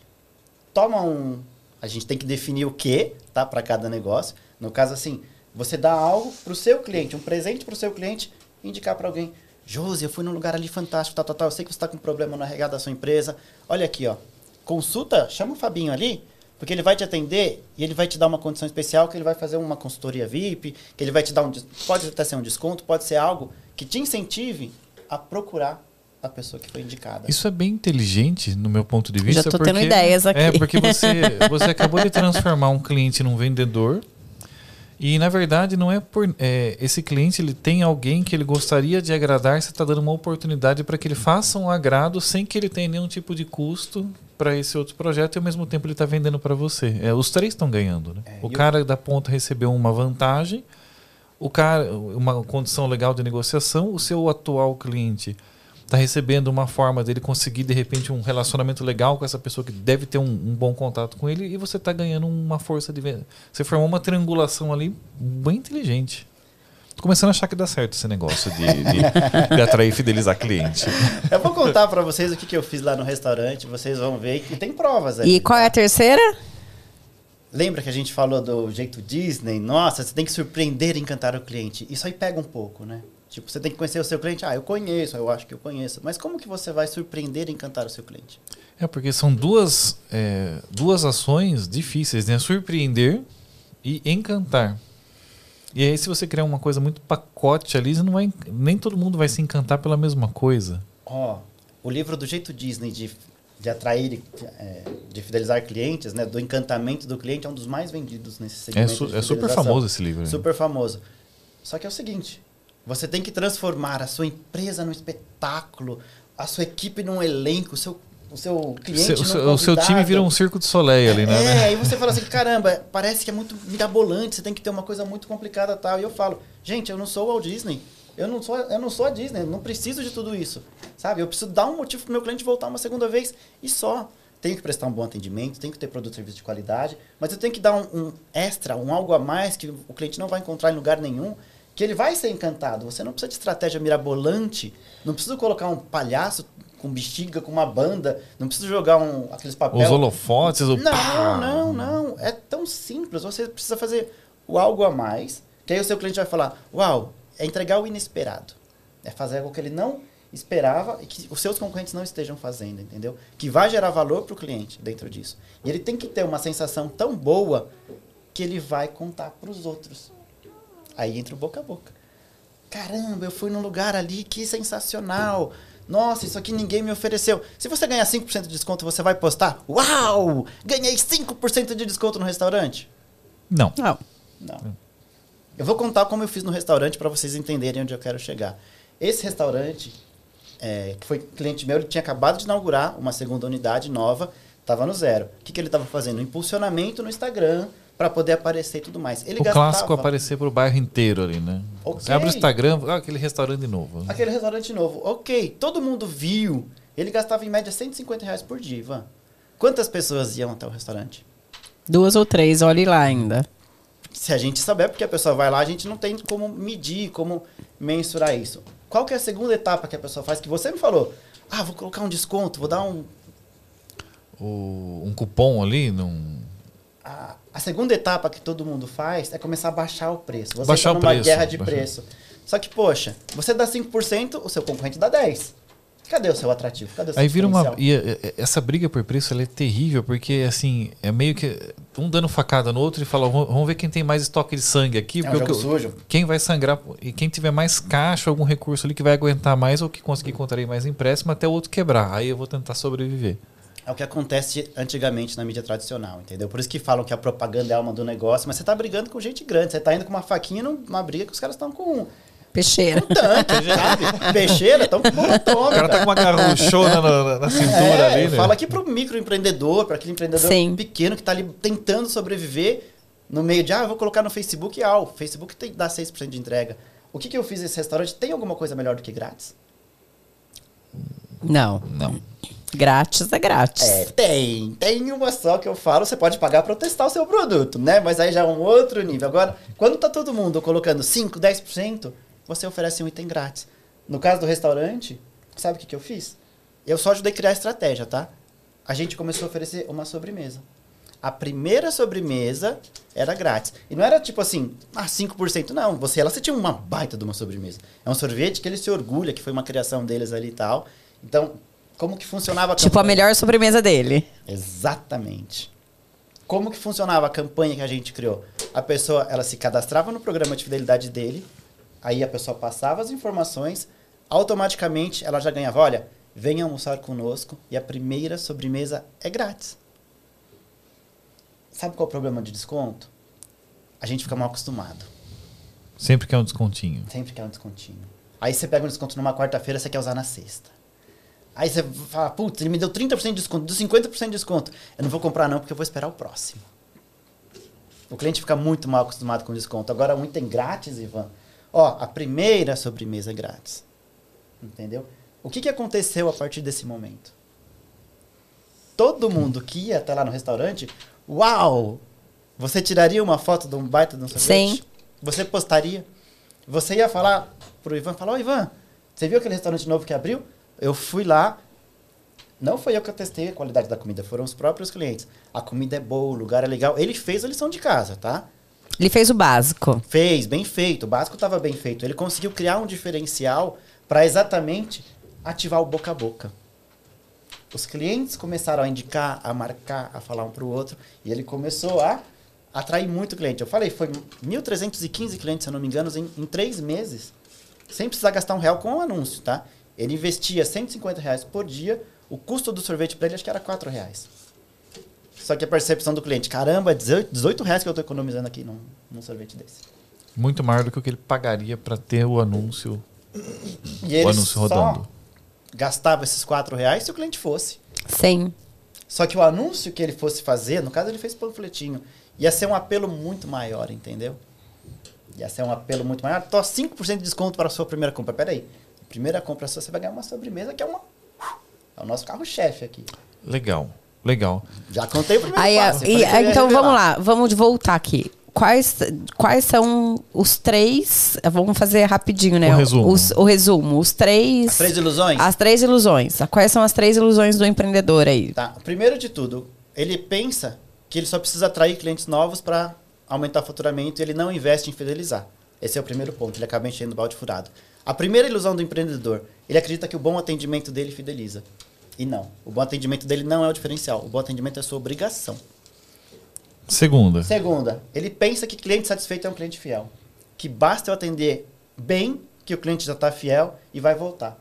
toma um. A gente tem que definir o que, tá, para cada negócio. No caso, assim, você dá algo pro seu cliente, um presente pro seu cliente, indicar para alguém. Josi, eu fui num lugar ali fantástico, tal, tal, tal. Eu sei que você está com problema no RH da sua empresa. Olha aqui, ó. Consulta, chama o Fabinho ali, porque ele vai te atender e ele vai te dar uma condição especial, que ele vai fazer uma consultoria VIP, que ele vai te dar um. Pode até ser um desconto, pode ser algo que te incentive a procurar a pessoa que foi indicada. Isso é bem inteligente, no meu ponto de vista. Já tô tendo ideias aqui. É, porque você, você acabou de transformar um cliente num vendedor. E na verdade não é por é, esse cliente ele tem alguém que ele gostaria de agradar, você está dando uma oportunidade para que ele faça um agrado sem que ele tenha nenhum tipo de custo para esse outro projeto e ao mesmo tempo ele está vendendo para você. É, os três estão ganhando, né? É, o cara da ponta recebeu uma vantagem, o cara uma condição legal de negociação, o seu atual cliente está recebendo uma forma dele conseguir de repente um relacionamento legal com essa pessoa que deve ter um, um bom contato com ele e você está ganhando uma força de venda. Você formou uma triangulação ali bem inteligente. Tô começando a achar que dá certo esse negócio de, de, de atrair e fidelizar cliente. Eu vou contar para vocês o que, que eu fiz lá no restaurante, vocês vão ver que tem provas aí. E qual é a terceira? Lembra que a gente falou do jeito Disney? Nossa, você tem que surpreender e encantar o cliente. Isso aí pega um pouco, né? Tipo, você tem que conhecer o seu cliente. Ah, eu conheço, eu acho que eu conheço. Mas como que você vai surpreender e encantar o seu cliente? É porque são duas, é, duas ações difíceis, né? Surpreender e encantar. E aí, se você criar uma coisa muito pacote ali, você não vai, nem todo mundo vai se encantar pela mesma coisa. Ó, o livro do jeito Disney de, de atrair, é, de fidelizar clientes, né? Do encantamento do cliente é um dos mais vendidos nesse É, segmento. su- de é super famoso esse livro. né? Super famoso. Só que é o seguinte: você tem que transformar a sua empresa num espetáculo, a sua equipe num elenco, o seu, o seu cliente seu, num o seu time vira um circo de soleil ali, né? É, aí você fala assim, caramba, parece que é muito mirabolante, você tem que ter uma coisa muito complicada e tal. E eu falo, gente, eu não sou o Walt Disney. Eu não sou, eu não sou a Disney, não preciso de tudo isso. Sabe? Eu preciso dar um motivo pro meu cliente voltar uma segunda vez e só. Tenho que prestar um bom atendimento, tenho que ter produto e serviço de qualidade, mas eu tenho que dar um, um extra, um algo a mais que o cliente não vai encontrar em lugar nenhum, que ele vai ser encantado. Você não precisa de estratégia mirabolante, não precisa colocar um palhaço com bexiga, com uma banda, não precisa jogar um, aqueles papéis. Os holofotes, o Não, pá. não, não. É tão simples. Você precisa fazer o algo a mais, que aí o seu cliente vai falar: Uau, é entregar o inesperado. É fazer algo que ele não esperava e que os seus concorrentes não estejam fazendo, entendeu? Que vai gerar valor para o cliente dentro disso. E ele tem que ter uma sensação tão boa que ele vai contar para os outros. Aí entra o boca a boca. Caramba, eu fui num lugar ali, que sensacional. Nossa, isso aqui ninguém me ofereceu. Se você ganhar 5% de desconto, você vai postar? Uau! Ganhei 5% de desconto no restaurante? Não. Não. Não. Eu vou contar como eu fiz no restaurante para vocês entenderem onde eu quero chegar. Esse restaurante, é, que foi cliente meu, ele tinha acabado de inaugurar uma segunda unidade nova, estava no zero. O que, que ele estava fazendo? Impulsionamento no Instagram para poder aparecer e tudo mais. Ele o gastava clássico aparecer pro bairro inteiro ali, né? Ok. Você abre o Instagram, ah, aquele restaurante novo. aquele restaurante novo. Ok, todo mundo viu. Ele gastava em média 150 reais por dia, Ivan. Quantas pessoas iam até o restaurante? Duas ou três, olhe lá ainda. Se a gente saber porque a pessoa vai lá, a gente não tem como medir, como mensurar isso. Qual que é a segunda etapa que a pessoa faz? Que você me falou, ah, vou colocar um desconto, vou dar um... O- um cupom ali, num. A, a segunda etapa que todo mundo faz é começar a baixar o preço. Você Baixar tá numa preço, guerra de baixar. preço. Só que, poxa, você dá 5%, o seu concorrente dá 10%. Cadê o seu atrativo? Cadê o seu Aí vira uma. E, e, essa briga por preço ela é terrível, porque assim, é meio que um dando facada no outro e fala, "Vamos- ver quem tem mais estoque de sangue aqui. É um jogo que- sujo. quem vai sangrar e quem tiver mais caixa, algum recurso ali que vai aguentar mais ou que conseguir contrair mais empréstimo até o outro quebrar. Aí eu vou tentar sobreviver. É o que acontece antigamente na mídia tradicional, entendeu? Por isso que falam que a propaganda é a alma do negócio, mas você tá brigando com gente grande. Você tá indo com uma faquinha numa briga que os caras estão com Peixeira. um tanque, (laughs) sabe? Peixeira, estão com molotov. O cara tá com uma garruchona na, na- na cintura É, ali, né? falo aqui pro microempreendedor, para aquele empreendedor Sim. pequeno que tá ali tentando sobreviver no meio de, ah, eu vou colocar no Facebook, ah, o Facebook tem, dá 6% de entrega. O que, que eu fiz nesse restaurante? Tem alguma coisa melhor do que grátis? Não. Não. Grátis é grátis. É, tem. Tem uma só que eu falo, você pode pagar para testar o seu produto, né? Mas aí já é um outro nível. Agora, quando tá todo mundo colocando 5, 10%, você oferece um item grátis. No caso do restaurante, sabe o que, que eu fiz? Eu só ajudei a criar a estratégia, tá? A gente começou a oferecer uma sobremesa. A primeira sobremesa era grátis. E não era tipo assim, ah, 5%. Não, você ela você tinha uma baita de uma sobremesa. É um sorvete que ele se orgulha, que foi uma criação deles ali e tal. Então, como que funcionava a Tipo a campanha? melhor sobremesa dele. Exatamente. Como que funcionava a campanha que a gente criou? A pessoa, ela se cadastrava no programa de fidelidade dele, aí a pessoa passava as informações, automaticamente ela já ganhava, olha, venha almoçar conosco e a primeira sobremesa é grátis. Sabe qual é o problema de desconto? A gente fica mal acostumado. Sempre quer um descontinho. Sempre quer um descontinho. Aí você pega um desconto numa quarta-feira, você quer usar na sexta. Aí você fala, putz, ele me deu 30% de desconto, deu 50% de desconto. Eu não vou comprar não, porque eu vou esperar o próximo. O cliente fica muito mal acostumado com desconto. Agora, um item grátis, Ivan. Ó, a primeira sobremesa é grátis. Entendeu? O que, que aconteceu a partir desse momento? Todo mundo que ia até lá no restaurante, uau! Você tiraria uma foto de um baita de um sorvete? Sim. Você postaria? Você ia falar pro Ivan, falar, ô Ivan, você viu aquele restaurante novo que abriu? Eu fui lá, não foi eu que testei a qualidade da comida, foram os próprios clientes. A comida é boa, o lugar é legal. Ele fez a lição de casa, tá? Ele fez o básico. Fez, bem feito. O básico estava bem feito. Ele conseguiu criar um diferencial para exatamente ativar o boca a boca. Os clientes começaram a indicar, a marcar, a falar um para o outro, e ele começou a atrair muito cliente. Eu falei, foi 1.315 clientes, se eu não me engano, em, em três meses, sem precisar gastar um real com o anúncio, tá? Ele investia 150 reais por dia, o custo do sorvete para ele acho que era 4 reais. Só que a percepção do cliente, caramba, é 18, 18 reais que eu estou economizando aqui num, num sorvete desse. Muito maior do que o que ele pagaria para ter o anúncio, E o ele anúncio só rodando. gastava esses 4 reais se o cliente fosse. Sim. Só que o anúncio que ele fosse fazer, no caso ele fez panfletinho, ia ser um apelo muito maior, entendeu? Ia ser um apelo muito maior. Tô 5% de desconto para a sua primeira compra. Peraí, primeira compra sua, você vai ganhar uma sobremesa que é uma... É o nosso carro-chefe aqui. Legal, legal. Já contei o primeiro Aí, passo. e- ia então vamos lá, vamos voltar aqui. Quais, quais são os três. Vamos fazer rapidinho, né? O resumo. Os- o resumo. Os três. As três ilusões? As três ilusões. Quais são as três ilusões do empreendedor aí? Tá. Primeiro de tudo, ele pensa que ele só precisa atrair clientes novos para aumentar o faturamento e ele não investe em fidelizar. Esse é o primeiro ponto, ele acaba enchendo o balde furado. A primeira ilusão do empreendedor, ele acredita que o bom atendimento dele fideliza. E não. O bom atendimento dele não é o diferencial. O bom atendimento é a sua obrigação. Segunda. Segunda, ele pensa que cliente satisfeito é um cliente fiel. Que basta eu atender bem, que o cliente já está fiel e vai voltar.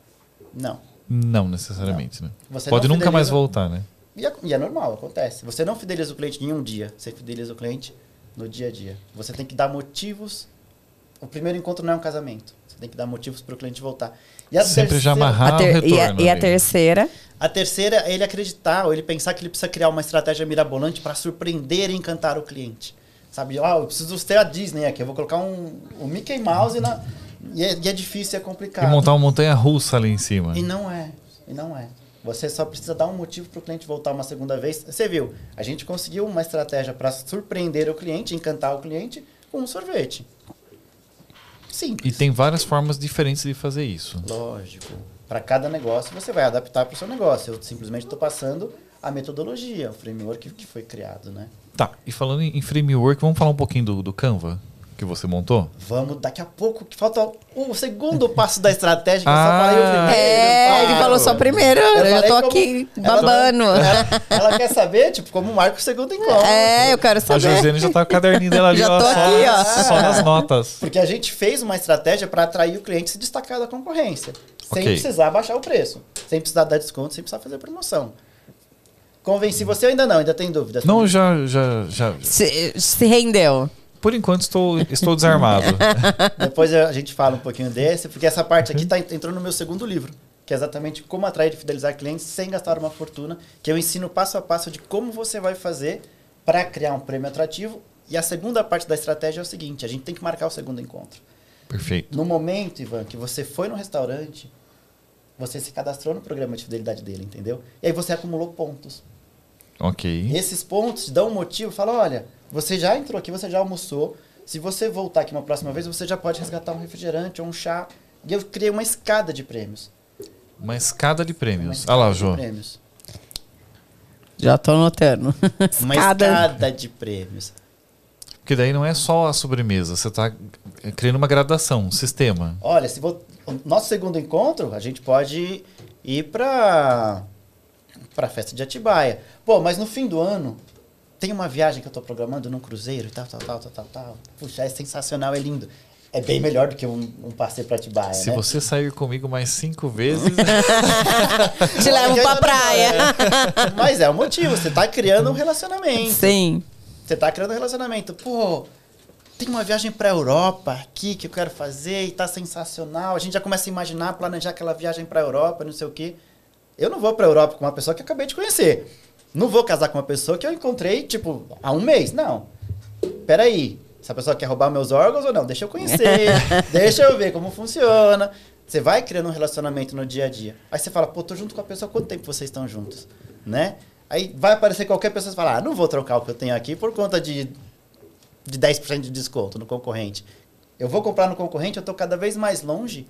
Não. Não necessariamente, né? Você Pode não nunca mais voltar, né? E é, e é normal, acontece. Você não fideliza o cliente em um dia, você fideliza o cliente no dia a dia. Você tem que dar motivos. O primeiro encontro não é um casamento. Tem que dar motivos para o cliente voltar. E a Sempre já terceira- amarrar A ter- o e, a, retorno. e a terceira. A terceira é ele acreditar, ou ele pensar que ele precisa criar uma estratégia mirabolante para surpreender e encantar o cliente. Sabe, ah, eu preciso ter a Disney aqui, eu vou colocar um, um Mickey Mouse na. E é, e é difícil, é E complicado. montar uma montanha russa ali em cima. E não é. E não é. Você só precisa dar um motivo para o cliente voltar uma segunda vez. Você viu, a gente conseguiu uma estratégia para surpreender o cliente, encantar o cliente com um sorvete. Sim. E tem várias formas diferentes de fazer isso. Lógico. Para cada negócio você vai adaptar para o seu negócio. Eu simplesmente estou passando a metodologia, o framework que foi criado, né? Tá, e falando em framework, vamos falar um pouquinho do, do Canva? Que você montou? Vamos, daqui a pouco, que falta o segundo passo da estratégia, que eu só ah, falei o primeiro. É, ele falou só primeiro, eu, eu tô aqui babando. Ela, ela, quer saber, tipo, como marca o segundo encontro. É, eu quero saber. A Josiane já tá com o caderninho dela ali, já tô ó, aqui, só, ó. só nas notas. Porque a gente fez uma estratégia para atrair o cliente e se destacar da concorrência. Sem okay. precisar baixar o preço, sem precisar dar desconto, sem precisar fazer promoção. Convenci você ou ainda não? Ainda tem dúvidas? Não, já, já, já. Se, se rendeu. Por enquanto estou, estou desarmado. (laughs) Depois a gente fala um pouquinho desse, porque essa parte aqui tá, entrou no meu segundo livro, que é exatamente como atrair e fidelizar clientes sem gastar uma fortuna, que eu ensino passo a passo de como você vai fazer para criar um prêmio atrativo. E a segunda parte da estratégia é o seguinte: a gente tem que marcar o segundo encontro. Perfeito. No momento, Ivan, que você foi no restaurante, você se cadastrou no programa de fidelidade dele, entendeu? E aí você acumulou pontos. Ok. Esses pontos te dão um motivo, fala, olha, você já entrou aqui, você já almoçou. Se você voltar aqui uma próxima vez, você já pode resgatar um refrigerante ou um chá. E eu criei uma escada de prêmios. Uma escada de prêmios. Olha lá, João. Já tô anotando. uma escada de prêmios. Porque daí não é só a sobremesa, você está criando uma gradação, um sistema. Olha, se vou, nosso segundo encontro, a gente pode ir para para festa de Atibaia. Pô, mas no fim do ano tem uma viagem que eu estou programando num cruzeiro e tal, tal, tal, tal, tal, tal. Puxa, é sensacional, é lindo. É bem melhor do que um, um passeio para Atibaia, Se né? você sair comigo mais cinco vezes... (laughs) Te levo pra praia. Mas é o motivo, você está criando um relacionamento. Sim. Você está criando um relacionamento. Pô, tem uma viagem para Europa aqui que eu quero fazer e tá sensacional. A gente já começa a imaginar, planejar aquela viagem para Europa, não sei o quê. Eu não vou para Europa com uma pessoa que acabei de conhecer. Não vou casar com uma pessoa que eu encontrei, tipo, há um mês. Não. Peraí. Essa pessoa quer roubar meus órgãos ou não? Deixa eu conhecer. (laughs) deixa eu ver como funciona. Você vai criando um relacionamento no dia a dia. Aí você fala, pô, tô junto com a pessoa, quanto tempo vocês estão juntos? Né? Aí vai aparecer qualquer pessoa e falar, ah, não vou trocar o que eu tenho aqui por conta de, de 10% de desconto no concorrente. Eu vou comprar no concorrente, eu tô cada vez mais longe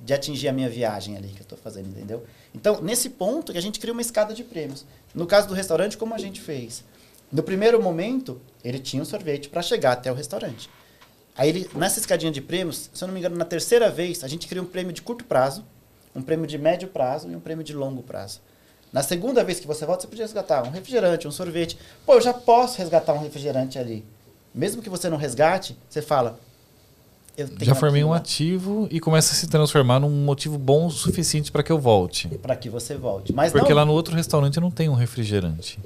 de atingir a minha viagem ali que eu estou fazendo, entendeu? Então, nesse ponto que a gente cria uma escada de prêmios. No caso do restaurante, como a gente fez? No primeiro momento, ele tinha um sorvete para chegar até o restaurante. Aí, ele, nessa escadinha de prêmios, se eu não me engano, na terceira vez, a gente cria um prêmio de curto prazo, um prêmio de médio prazo e um prêmio de longo prazo. Na segunda vez que você volta, você podia resgatar um refrigerante, um sorvete. Pô, eu já posso resgatar um refrigerante ali. Mesmo que você não resgate, você fala, já formei um ativo e começa a se transformar num motivo bom o suficiente para que eu volte. Para que você volte. Mas Porque não... lá no outro restaurante eu não tenho um refrigerante.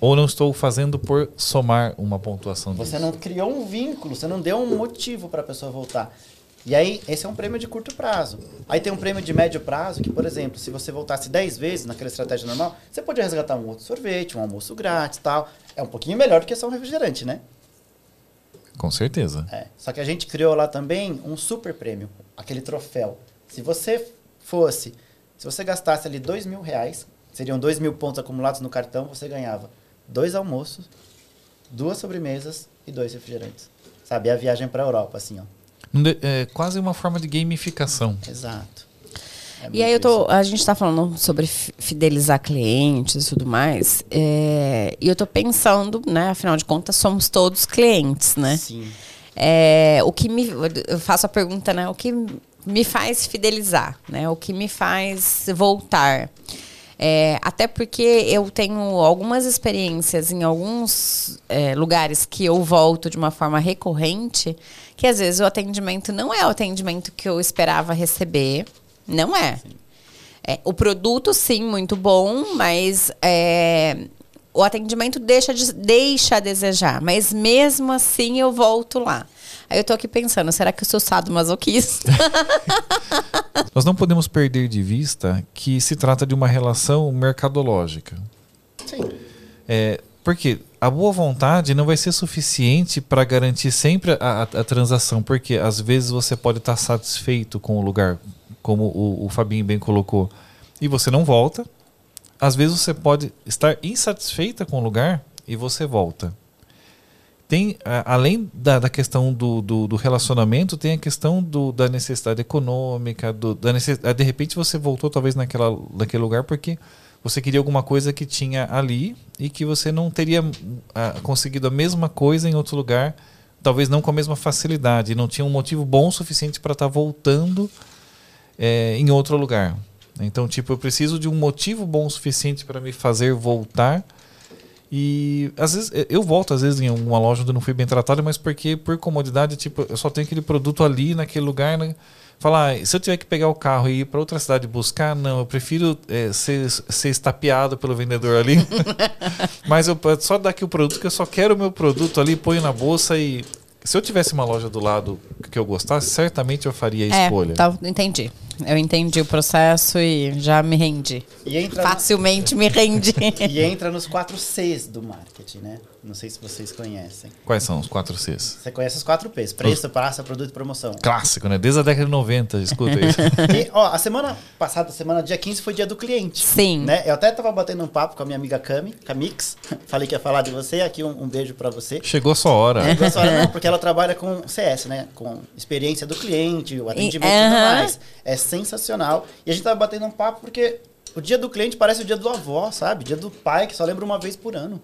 Ou não estou fazendo por somar uma pontuação Você disso. não criou um vínculo, você não deu um motivo para a pessoa voltar. E aí, esse é um prêmio de curto prazo. Aí tem um prêmio de médio prazo, que, por exemplo, se você voltasse 10 vezes naquela estratégia normal, você podia resgatar um outro sorvete, um almoço grátis tal. É um pouquinho melhor do que só um refrigerante, né? Com certeza. É. Só que a gente criou lá também um super prêmio, aquele troféu. Se você fosse, se você gastasse ali dois mil reais, seriam dois mil pontos acumulados no cartão, você ganhava dois almoços, duas sobremesas e dois refrigerantes. Sabe? a viagem para a Europa, assim, ó. É quase uma forma de gamificação. Exato. É e aí eu tô, a gente está falando sobre fidelizar clientes e tudo mais. É, e eu tô pensando, né? Afinal de contas, somos todos clientes, né? Sim. É, o que me. Eu faço a pergunta, né? O que me faz fidelizar, né? O que me faz voltar. É, até porque eu tenho algumas experiências em alguns é, lugares que eu volto de uma forma recorrente, que às vezes o atendimento não é o atendimento que eu esperava receber. Não é. é o produto, sim, muito bom, mas é, o atendimento deixa, de, deixa a desejar. Mas mesmo assim eu volto lá. Aí eu tô aqui pensando, será que eu sou sadomasoquista? (laughs) Nós não podemos perder de vista que se trata de uma relação mercadológica. Sim. É, porque a boa vontade não vai ser suficiente para garantir sempre a, a, a, transação, porque às vezes você pode estar satisfeito com o lugar, como o, o Fabinho bem colocou, e você não volta, às vezes você pode estar insatisfeita com o lugar e você volta. Tem, além da, da questão do, do, do relacionamento, tem a questão do, da necessidade econômica, do, da necessidade, de repente você voltou talvez naquela, naquele lugar porque você queria alguma coisa que tinha ali e que você não teria ah, conseguido a mesma coisa em outro lugar, talvez não com a mesma facilidade, não tinha um motivo bom o suficiente para estar voltando é, em outro lugar. Então, tipo, eu preciso de um motivo bom o suficiente para me fazer voltar. E às vezes eu volto às vezes em alguma loja onde eu não fui bem tratado, mas porque por comodidade, tipo, eu só tenho aquele produto ali naquele lugar, né? Falar, ah, se eu tiver que pegar o carro e ir para outra cidade buscar, não, eu prefiro é, ser, ser estapeado pelo vendedor ali. (laughs) mas eu só dar aqui o produto que eu só quero o meu produto ali, ponho na bolsa e se eu tivesse uma loja do lado que eu gostasse, certamente eu faria a É, escolha. tá, entendi. Eu entendi o processo e já me rendi. E entra, Facilmente me rendi. (laughs) e entra nos quatro Cs do marketing, né? Não sei se vocês conhecem. Quais são os quatro Cs? Você conhece os quatro Ps: preço, praça, produto e promoção. Clássico, né? Desde a década de 90, escuta isso. (laughs) E, ó, a semana passada, semana dia 15, foi dia do cliente. Sim. Né? Eu até tava batendo um papo com a minha amiga Cami, Camix. (laughs) Falei que ia falar de você. Aqui um, um beijo pra você. Chegou a sua hora. Não gosto, olha, não, porque ela trabalha com CS, né? Com experiência do cliente, o atendimento e tudo aham. mais. É sensacional. E a gente tava batendo um papo porque o dia do cliente parece o dia do avó, sabe? Dia do pai, que só lembra uma vez por ano.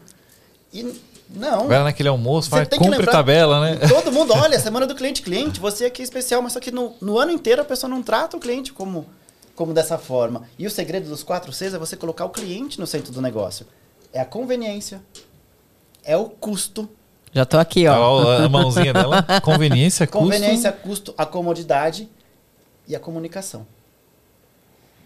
E não. Vai lá naquele almoço, Você fala, tem que cumpre lembrar- tabela, né? Todo mundo olha, semana do cliente, cliente, você aqui é especial, mas só que no, no ano inteiro a pessoa não trata o cliente como, como dessa forma. E o segredo dos quatro Cs é você colocar o cliente no centro do negócio. É a conveniência, é o custo, Já tô aqui, ó. Olha a mãozinha dela. (laughs) Conveniência, custo. conveniência, custo, a comodidade e a comunicação.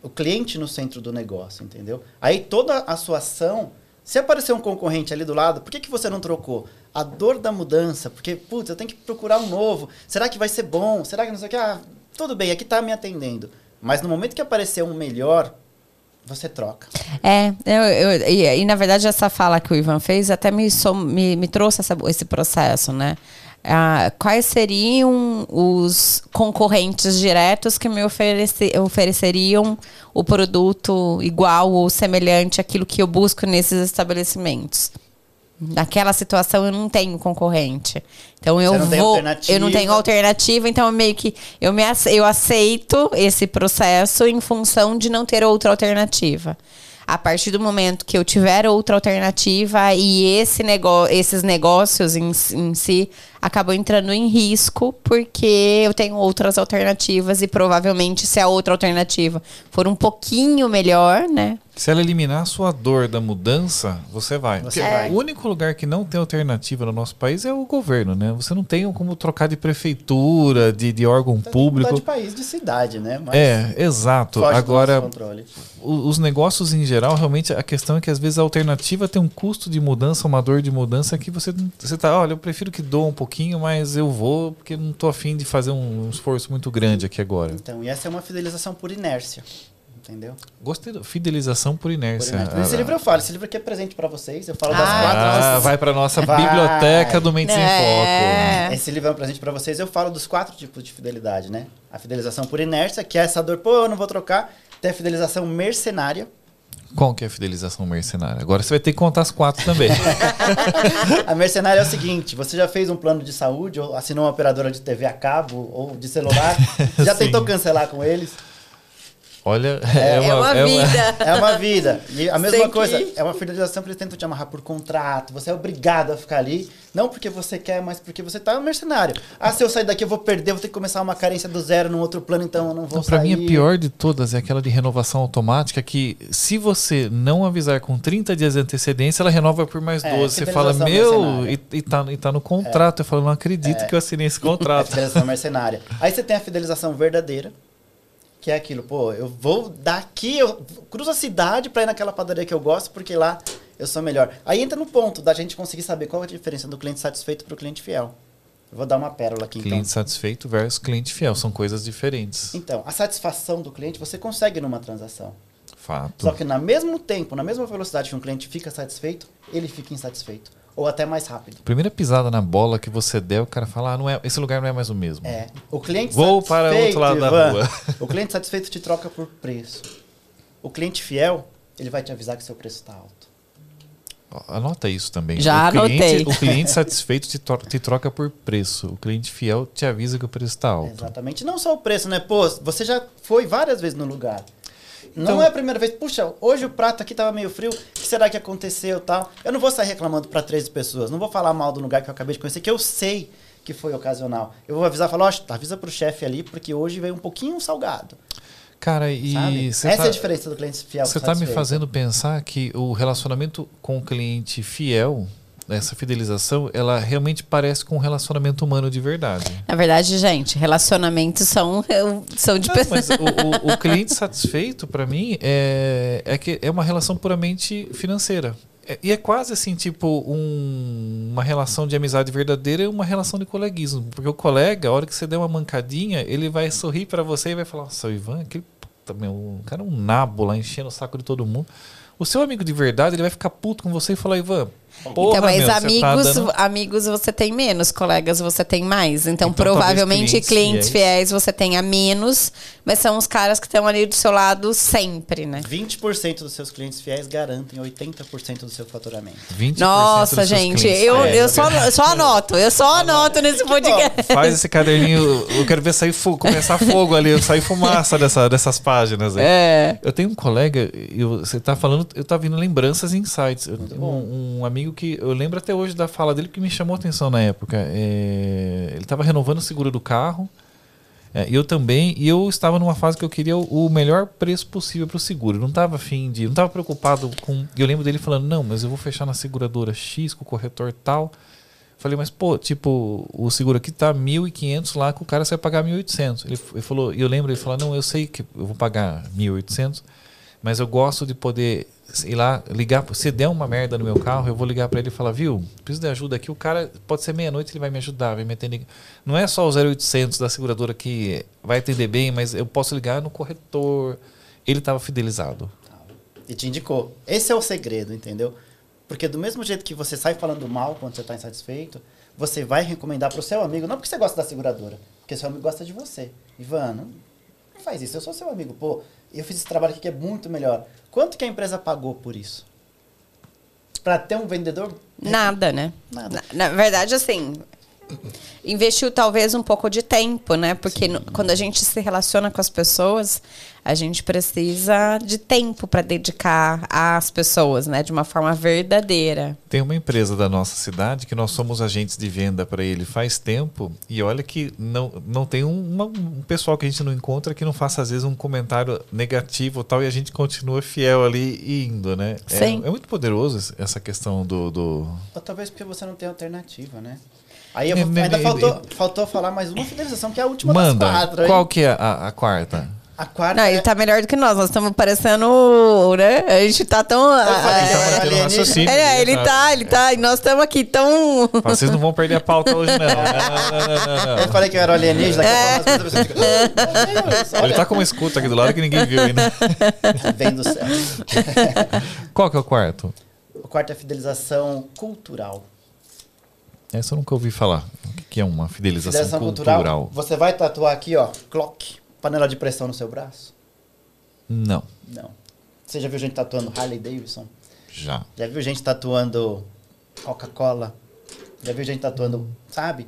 O cliente no centro do negócio, entendeu? Aí toda a sua ação, se aparecer um concorrente ali do lado, por que, que você não trocou? A dor da mudança, porque, putz, eu tenho que procurar um novo. Será que vai ser bom? Será que não sei o que? Ah, tudo bem, aqui tá me atendendo. Mas no momento que aparecer um melhor, você troca. É, eu, eu- e, e, na verdade essa fala que o Ivan fez até me, som- me, me trouxe essa- esse processo, né? Ah, quais seriam os concorrentes diretos que me oferece, ofereceriam o produto igual ou semelhante àquilo que eu busco nesses estabelecimentos? Naquela situação eu não tenho concorrente. Então eu vou. Eu não tenho alternativa, então eu meio que eu, me, eu aceito esse processo em função de não ter outra alternativa. A partir do momento que eu tiver outra alternativa e esse nego esses negócios em, si- em si acabam entrando em risco porque eu tenho outras alternativas e provavelmente se a outra alternativa for um pouquinho melhor, né? Se ela eliminar a sua dor da mudança, você vai. Você vai. O único lugar que não tem alternativa no nosso país é o governo, né? Você não tem como trocar de prefeitura, de, de órgão Então, público. de país, de cidade, né? Mas É, exato. Agora, os negócios em geral, realmente a questão é que às vezes a alternativa tem um custo de mudança, uma dor de mudança que você você tá, olha, eu prefiro que doa um pouquinho, mas eu vou porque não tô afim de fazer um, um esforço muito grande aqui agora. Então, e essa é uma fidelização por inércia. Entendeu? Gostei da fidelização por Por inércia. inércia. Esse livro eu falo, esse livro aqui é presente pra vocês. Eu falo das Ah, quatro. Ah, vai para nossa Vai. biblioteca do Mentes em É. Foco. Esse livro é um presente pra vocês. Eu falo dos quatro tipos de fidelidade, né? A fidelização por inércia, que é essa dor, pô, eu não vou trocar. Tem a fidelização mercenária. Qual que é a fidelização mercenária? Agora você vai ter que contar as quatro também. (laughs) A mercenária é o seguinte: você já fez um plano de saúde, ou assinou uma operadora de TV a cabo ou de celular? (laughs) Já Sim. tentou cancelar com eles? Olha, É, uma, vida. É uma vida. E a mesma Sem coisa, que- é uma fidelização que eles tentam te amarrar por contrato. Você é obrigado a ficar ali. Não porque você quer, mas porque você tá um mercenário. Ah, se eu sair daqui eu vou perder, vou ter que começar uma carência do zero num outro plano, então eu não vou Então, pra sair. mim, a pior de todas é aquela de renovação automática que, se você não avisar com 30 dias de antecedência, ela renova por mais É, 12. Você fala, meu, e, e, tá, e tá no contrato. Eu falo, não acredito que eu assinei esse A contrato. fidelização mercenária. Aí você tem a fidelização verdadeira, que é aquilo, pô, eu vou daqui, eu cruzo a cidade pra ir naquela padaria que eu gosto, porque lá eu sou melhor. Aí entra no ponto da gente conseguir saber qual é a diferença do cliente satisfeito pro cliente fiel. Eu vou dar uma pérola aqui, então. cliente satisfeito versus cliente fiel. São coisas diferentes. Então, a satisfação do cliente você consegue numa transação. Fato. Só que no mesmo tempo, na mesma velocidade que um cliente fica satisfeito, ele fica insatisfeito. Ou até mais rápido. Primeira pisada na bola que você der, o cara fala, ah, não é, esse lugar não é mais o mesmo. É. O cliente Vou para satisfeito, outro lado da Ivan, rua. (laughs) O cliente satisfeito te troca por preço. O cliente fiel ele vai te avisar que seu preço está alto. Anota isso também. Já o cliente, anotei. O cliente satisfeito te, tro- te troca por preço. O cliente fiel te avisa que o preço está alto. Exatamente. Não só o preço, né? Pô, você já foi várias vezes no lugar. Então- não é a primeira vez. Puxa, hoje o prato aqui tava meio frio. O que será que aconteceu tal? Eu não vou sair reclamando para três pessoas. Não vou falar mal do lugar que eu acabei de conhecer, que eu sei que foi ocasional. Eu vou avisar, falar, ó, avisa pro chefe ali, porque hoje veio um pouquinho salgado. Cara, e Essa tá, é a diferença do cliente fiel. Você com tá me fazendo pensar que o relacionamento com o cliente fiel, essa fidelização, ela realmente parece com um relacionamento humano de verdade. Na verdade, gente, relacionamentos são, são de pessoas. mas o, o- o cliente satisfeito, para mim, é, é que é uma relação puramente financeira. É- e é quase assim, tipo, um- uma relação de amizade verdadeira e uma relação de coleguismo. Porque o colega, a hora que você der uma mancadinha, ele vai sorrir para você e vai falar: Nossa, o Ivan, aquele puta, meu, o cara é um nabo lá enchendo o saco de todo mundo. O seu amigo de verdade, ele vai ficar puto com você e falar: Ivan, porra, então, mas meu, você tá amigos, dando- amigos você tem menos, colegas você tem mais. Então, Então, provavelmente, clientes, clientes fiéis você tenha menos, mas são os caras que estão ali do seu lado sempre, né? 20% dos seus clientes fiéis garantem 80% do seu faturamento. 20% Nossa, gente, eu, fiéis. eu, só, eu só anoto, eu só anoto nesse podcast. Faz esse caderninho, eu quero ver sair fogo, começar fogo ali, sair fumaça dessa, dessas páginas aí. É. Eu tenho um colega, eu, você tá falando, eu tava vindo lembranças e insights. Eu um, um amigo que eu lembro até hoje da fala dele que me chamou a atenção na época. É, ele estava renovando o seguro do carro. é, eu também, e eu estava numa fase que eu queria o, o melhor preço possível para o seguro. Não estava afim de, não estava preocupado com. Eu lembro dele falando: não, mas eu vou fechar na seguradora X com o corretor tal. Falei, mas pô, tipo, o seguro aqui tá 1.500 lá, que o cara vai pagar 1.800. Ele, ele falou, e eu lembro, ele falou, não, eu sei que eu vou pagar 1.800, mas eu gosto de poder ir lá, ligar, se der uma merda no meu carro, eu vou ligar para ele e falar, viu, preciso de ajuda aqui, o cara, pode ser meia-noite, ele vai me ajudar, vai me atender. Não é só o 0800 da seguradora que vai atender bem, mas eu posso ligar no corretor. Ele estava fidelizado. E te indicou. Esse é o segredo, entendeu? Porque do mesmo jeito que você sai falando mal quando você está insatisfeito, você vai recomendar para o seu amigo, não porque você gosta da seguradora, porque seu amigo gosta de você. Ivan, não, faz isso, eu sou seu amigo. Pô, eu fiz esse trabalho aqui que é muito melhor. Quanto que a empresa pagou por isso? Para ter um vendedor? Nada, né? Nada. Na, na verdade, assim, investiu talvez um pouco de tempo, né? Porque no- quando a gente se relaciona com as pessoas, a gente precisa de tempo para dedicar às pessoas, né? De uma forma verdadeira. Tem uma empresa da nossa cidade que nós somos agentes de venda para ele faz tempo e olha que não, não tem um, uma- um pessoal que a gente não encontra que não faça às vezes um comentário negativo e tal e a gente continua fiel ali e indo, né? É, Sim. é muito poderoso essa questão do, do- Ou talvez porque você não tem alternativa, né? Aí eu ainda faltou, faltou falar mais uma fidelização, que é a última das Manda, quatro. hein? qual que é a, a quarta? A quarta Não, é... ele tá melhor do que nós. Nós estamos parecendo, né? A gente tá tão. Ele tá raciocínio. É, ele né? tá, ele tá. E nós estamos aqui tão. Vocês não vão perder a pauta hoje, não. (laughs) Não, não, não, não, não. Eu falei que eu era alienígena, daqui a pouco umas coisas você fica, "Ah, meu Deus, Ele tá com uma escuta aqui do lado que ninguém viu ainda. (laughs) vem do céu. Qual que é o quarto? O quarto é fidelização cultural. Essa eu nunca ouvi falar. O que é uma fidelização, Fidelização cultural? cultural. Você vai tatuar aqui, ó, clock, panela de pressão no seu braço? Não, Não. Você já viu gente tatuando Harley Davidson? já. Já viu gente tatuando Coca-Cola? Já viu gente tatuando, sabe?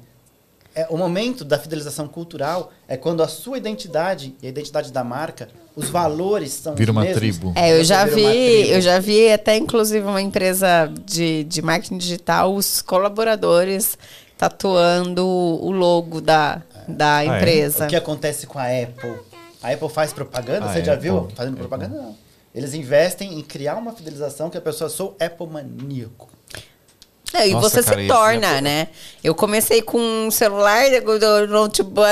É, o momento da fidelização cultural é quando a sua identidade e a identidade da marca, os valores são Vira os uma mesmos. tribo. É, eu já vira uma vi, tribo. eu já vi até inclusive uma empresa de, de marketing digital, os colaboradores tatuando o logo da, da é? empresa. O que acontece com a Apple? A Apple faz propaganda, A você já Apple, viu? Fazendo Apple. propaganda, não. Eles investem em criar uma fidelização que a pessoa sou Apple maníaco. É, e Nossa, você cara, se e- torna, e a- né? Eu comecei com um celular, notebook,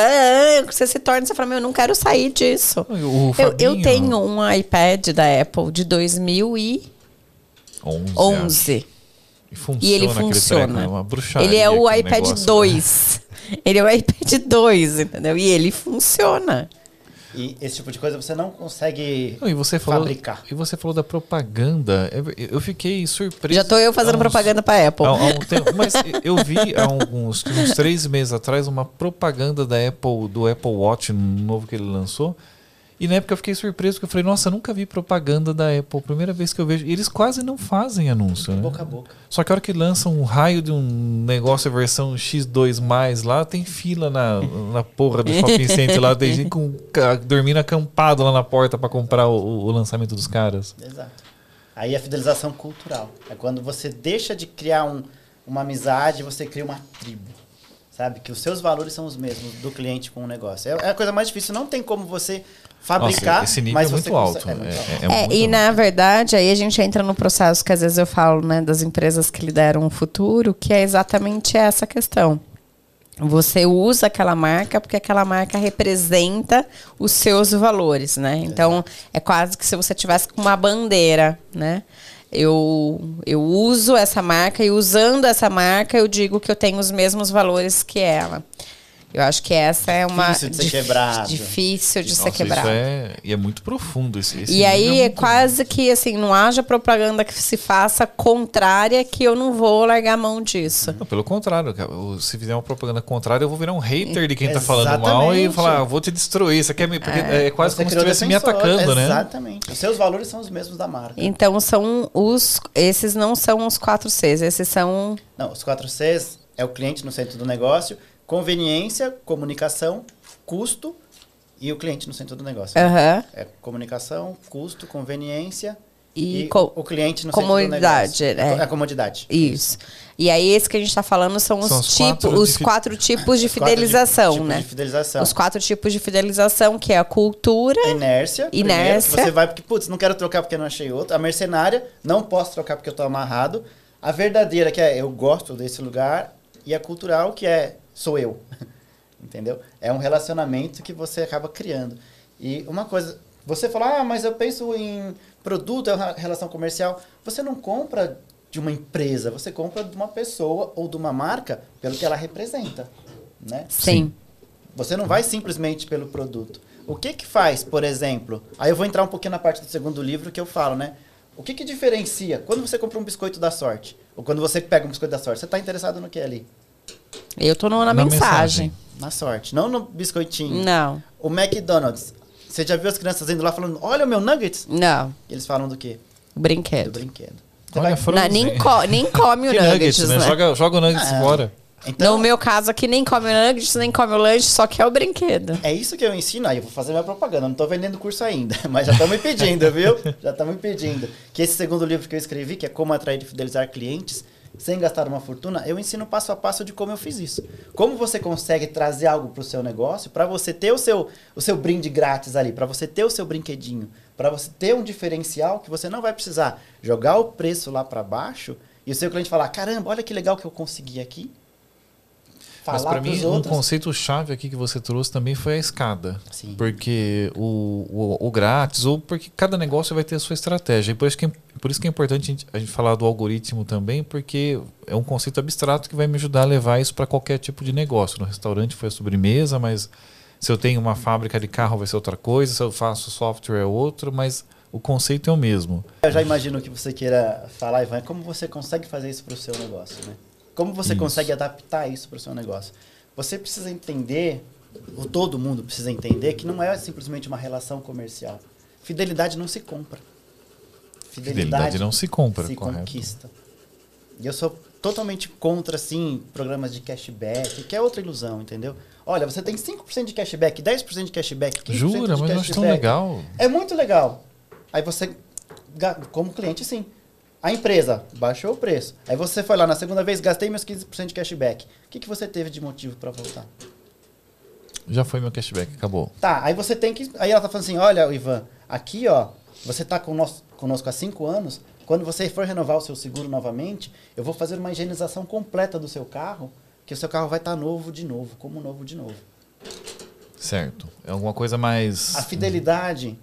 você se torna, você fala, meu, eu não quero sair disso. Eu, eu tenho um iPad da Apple de 2011. 11. acho. E, funciona E ele funciona. treco, é bruxaria (laughs) Ele é o iPad negócio, né? 2. Ele é o iPad 2, entendeu? E ele funciona. E esse tipo de coisa você não consegue Não, e você falou, fabricar. E você falou da propaganda. Eu fiquei surpreso. Já tô eu fazendo uns- propaganda pra Apple. há- há um tempo- mas eu vi há alguns uns três meses atrás uma propaganda da Apple, do Apple Watch novo que ele lançou. E na época eu fiquei surpreso, porque eu falei, nossa, eu nunca vi propaganda da Apple. Primeira vez que eu vejo. E eles quase não fazem anúncio, né? Boca a boca. Só que a hora que lançam um raio de um negócio, a versão X2, lá, tem fila na, na porra do shopping (laughs) center lá, tem gente com, dormindo acampado lá na porta pra comprar o, o lançamento dos caras. Exato. Aí a fidelização cultural. É quando você deixa de criar um- uma amizade, você cria uma tribo. Sabe? Que os seus valores são os mesmos do cliente com o negócio. É, é a coisa mais difícil. Não tem como você fabricar. Nossa, esse nível mas é muito alto. muito alto. É, é É, muito e alto. na verdade, aí a gente entra no processo que às vezes eu falo, né, das empresas que lideram o futuro, que é exatamente essa questão. Você usa aquela marca porque aquela marca representa os seus valores, né? Então, é quase que se você tivesse com uma bandeira, né? Eu, eu uso essa marca e usando essa marca eu digo que eu tenho os mesmos valores que ela. Eu acho que essa é uma Difícil de ser quebrado. difícil de ser Nossa, quebrado. Isso é, e é muito profundo. Esse, esse E aí é muito- quase que assim, não haja propaganda que se faça contrária que eu não vou largar a mão disso. Não, pelo contrário, se fizer uma propaganda contrária, eu vou virar um hater de quem tá falando mal e Exatamente. falar, ah, vou te destruir. Você quer me. Porque é, quase Você como se estivesse me atacando, né? Exatamente. Os seus valores são os mesmos da marca. Então são os esses não são os 4 Cs, esses são Não, os 4 Cs é o cliente no centro do negócio, conveniência, comunicação, custo e o cliente no centro do negócio. aham, É comunicação, custo, conveniência e, e, co- o cliente no comodidade, centro do negócio. é. É a comodidade. isso. E aí esse que a gente está falando são os, São os tipos, quatro os fi- quatro tipos de Os (laughs) quatro fidelização, tipos né? De fidelização. Os quatro tipos de fidelização, que é a cultura, A inércia. primeiro, Inércia. você vai porque, putz, não quero trocar porque não achei outro. A mercenária, não posso trocar porque eu tô amarrado. A verdadeira, que é eu gosto desse lugar. E a cultural, que é sou eu. (laughs) Entendeu? É um relacionamento que você acaba criando. E uma coisa, você fala, ah, mas eu penso em produto, é uma relação comercial. Você não compra de uma empresa, você compra de uma pessoa ou de uma marca pelo que ela representa. Né? sim. Você não vai simplesmente pelo produto. O que que faz, por exemplo? Aí eu vou entrar um pouquinho na parte do segundo livro que eu falo, né? O que que diferencia quando você compra um biscoito da sorte? Ou quando você pega um biscoito da sorte? Você está interessado no que ali? Eu tô no- na, Na mensagem. mensagem. Na sorte, não no biscoitinho. Não, O McDonald's. Você já viu as crianças indo lá falando, olha o meu nuggets? não. Eles falam do quê? O Do brinquedo. brinquedo. Você Olha, vai-. Não, nem, co- nem come (laughs) o nuggets, nuggets, né? né? Joga, joga o nuggets Ah. fora. Então, No meu caso aqui, nem come o nuggets, nem come o lanche, só que é o brinquedo. É isso que eu ensino, aí eu vou fazer minha propaganda, não tô vendendo curso ainda, (laughs) mas já estão me pedindo, viu? Já estão me pedindo. Que esse segundo livro que eu escrevi, que é Como Atrair e Fidelizar Clientes, sem gastar uma fortuna, eu ensino passo a passo de como eu fiz isso. Como você consegue trazer algo para o seu negócio, para você ter o seu, o seu brinde grátis ali, para você ter o seu brinquedinho, para você ter um diferencial que você não vai precisar jogar o preço lá para baixo e o seu cliente falar, caramba, olha que legal que eu consegui aqui. Mas Falar para mim, pros um outros. conceito chave aqui que você trouxe também foi a escada. Sim. Porque o, o, o grátis, ou porque cada negócio vai ter a sua estratégia. E por isso que, é- por isso que é importante a gente, a gente falar do algoritmo também, porque é um conceito abstrato que vai me ajudar a levar isso para qualquer tipo de negócio. No restaurante foi a sobremesa, mas se eu tenho uma fábrica de carro vai ser outra coisa, se eu faço software é outro, mas o conceito é o mesmo. Eu já imagino que você queira falar, Ivan, como você consegue fazer isso para o seu negócio, né? Como você Isso. consegue adaptar isso para o seu negócio? Você precisa entender, ou todo mundo precisa entender, que não é simplesmente uma relação comercial. Fidelidade não se compra. Fidelidade não se compra, se correto. conquista. E eu sou totalmente contra, assim, programas de cashback, que é outra ilusão, entendeu? Olha, você tem 5% de cashback, 10% de cashback, 15% Jura, de mas eu acho tão legal. É muito legal. Aí você, como cliente, sim. A empresa baixou o preço. Aí você foi lá na segunda vez, gastei meus 15% de cashback. O que, que você teve de motivo para voltar? Já foi meu cashback, acabou. Tá, aí você tem que. Aí ela tá falando assim: olha, Ivan, aqui, ó, você tá conosco, conosco há cinco anos. Quando você for renovar o seu seguro novamente, eu vou fazer uma higienização completa do seu carro, que o seu carro vai estar novo de novo, como novo de novo. Certo. É alguma coisa mais. A fidelidade,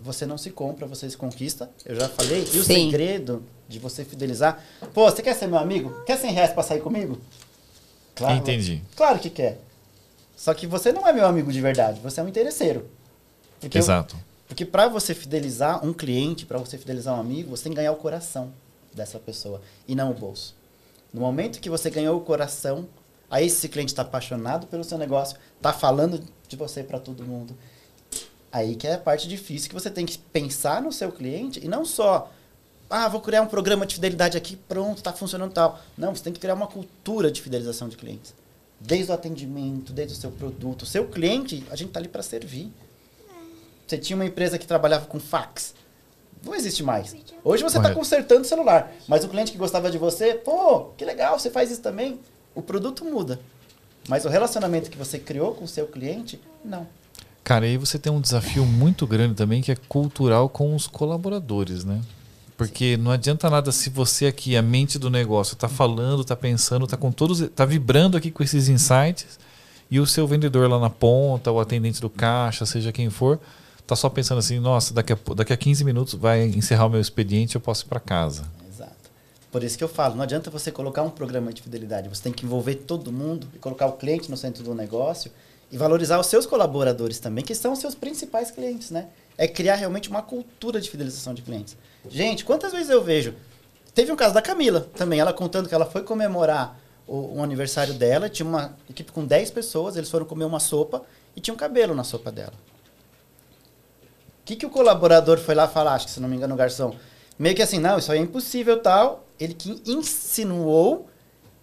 você não se compra, você se conquista. Eu já falei. E o Sim. segredo de você fidelizar. Pô, você quer ser meu amigo? Quer 100 reais pra sair comigo? Entendi. Claro que quer. Só que você não é meu amigo de verdade, você é um interesseiro. Porque eu- Exato. Porque para você fidelizar um cliente, para você fidelizar um amigo, você tem que ganhar o coração dessa pessoa e não o bolso. No momento que você ganhou o coração, aí esse cliente está apaixonado pelo seu negócio, está falando de você para todo mundo. Aí que é a parte difícil que você tem que pensar no seu cliente e não só, ah, vou criar um programa de fidelidade aqui, pronto, está funcionando tal. Não, você tem que criar uma cultura de fidelização de clientes. Desde o atendimento, desde o seu produto. O seu cliente, a gente está ali para servir. Você tinha uma empresa que trabalhava com fax. Não existe mais. Hoje você está consertando o celular. Mas o cliente que gostava de você, pô, que legal, você faz isso também. O produto muda. Mas o relacionamento que você criou com o seu cliente, não. Cara, aí você tem um desafio muito grande também que é cultural com os colaboradores, né? Porque Sim. não adianta nada se você aqui, a mente do negócio, está falando, está pensando, está com todos. está vibrando aqui com esses insights, e o seu vendedor lá na ponta, o atendente do caixa, seja quem for, está só pensando assim, nossa, daqui a, daqui a 15 minutos vai encerrar o meu expediente, eu posso ir para casa. Exato. Por isso que eu falo, não adianta você colocar um programa de fidelidade, você tem que envolver todo mundo e colocar o cliente no centro do negócio e valorizar os seus colaboradores também, que são os seus principais clientes, né? É criar realmente uma cultura de fidelização de clientes. Gente, quantas vezes eu vejo? Teve um caso da Camila também, ela contando que ela foi comemorar o, o aniversário dela, tinha uma equipe com 10 pessoas, eles foram comer uma sopa e tinha um cabelo na sopa dela. O que, que o colaborador foi lá falar? Acho que, se não me engano, o garçom. Meio que assim, não, isso aí é impossível tal. Ele que insinuou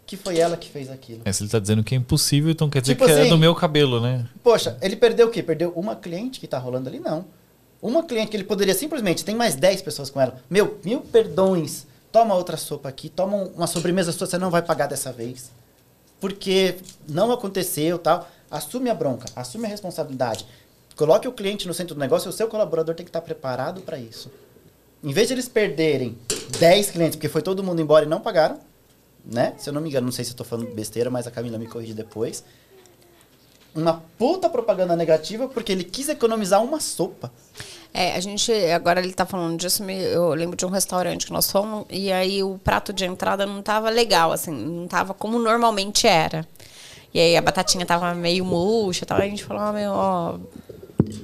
que foi ela que fez aquilo. É, se ele está dizendo que é impossível, então quer dizer tipo que assim, é do meu cabelo, né? Poxa, ele perdeu o quê? Perdeu uma cliente que está rolando ali? Não. Uma cliente que ele poderia simplesmente, tem mais 10 pessoas com ela. Meu, mil perdões. Toma outra sopa aqui, toma uma sobremesa sua, você não vai pagar dessa vez. Porque não aconteceu tal. Assume a bronca, assume a responsabilidade. Coloque o cliente no centro do negócio e o seu colaborador tem que estar preparado para isso. Em vez de eles perderem 10 clientes, porque foi todo mundo embora e não pagaram, né? Se eu não me engano, não sei se eu tô falando besteira, mas a Camila me corrige depois. Uma puta propaganda negativa porque ele quis economizar uma sopa. É, a gente, agora ele tá falando disso, eu lembro de um restaurante que nós fomos, e aí o prato de entrada não tava legal, assim, não tava como normalmente era. E aí a batatinha tava meio murcha, tal, a gente falou, oh, meu, ó,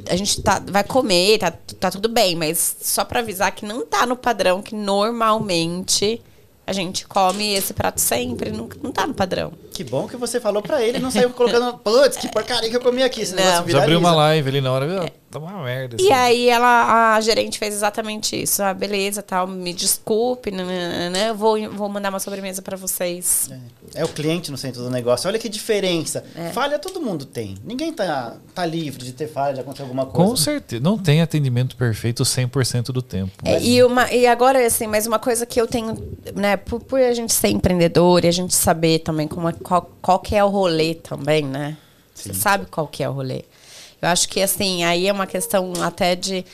a gente tá, vai comer, tá, tá tudo bem, mas só para avisar que não tá no padrão que normalmente a gente come esse prato sempre, não, não tá no padrão. Que bom que você falou pra ele, não saiu colocando, (laughs) putz, que porcaria que eu comi aqui. Esse não, já abriu uma live ali na hora, é. Tá uma merda. Assim. E aí ela, a gerente fez exatamente isso. Ah, beleza, tal, me desculpe, né, vou, vou mandar uma sobremesa para vocês. É. é. o cliente no centro do negócio. Olha que diferença. É. Falha todo mundo tem. Ninguém tá, tá livre de ter falha, de acontecer alguma coisa. Com certeza. Não tem atendimento perfeito 100% do tempo. É, e, uma, e agora, assim, mas uma coisa que eu tenho, né, por, por a gente ser empreendedor e a gente saber também como, qual, qual que é o rolê também, né? Sim. Você sabe qual que é o rolê. Eu acho que, assim, aí é uma questão até de...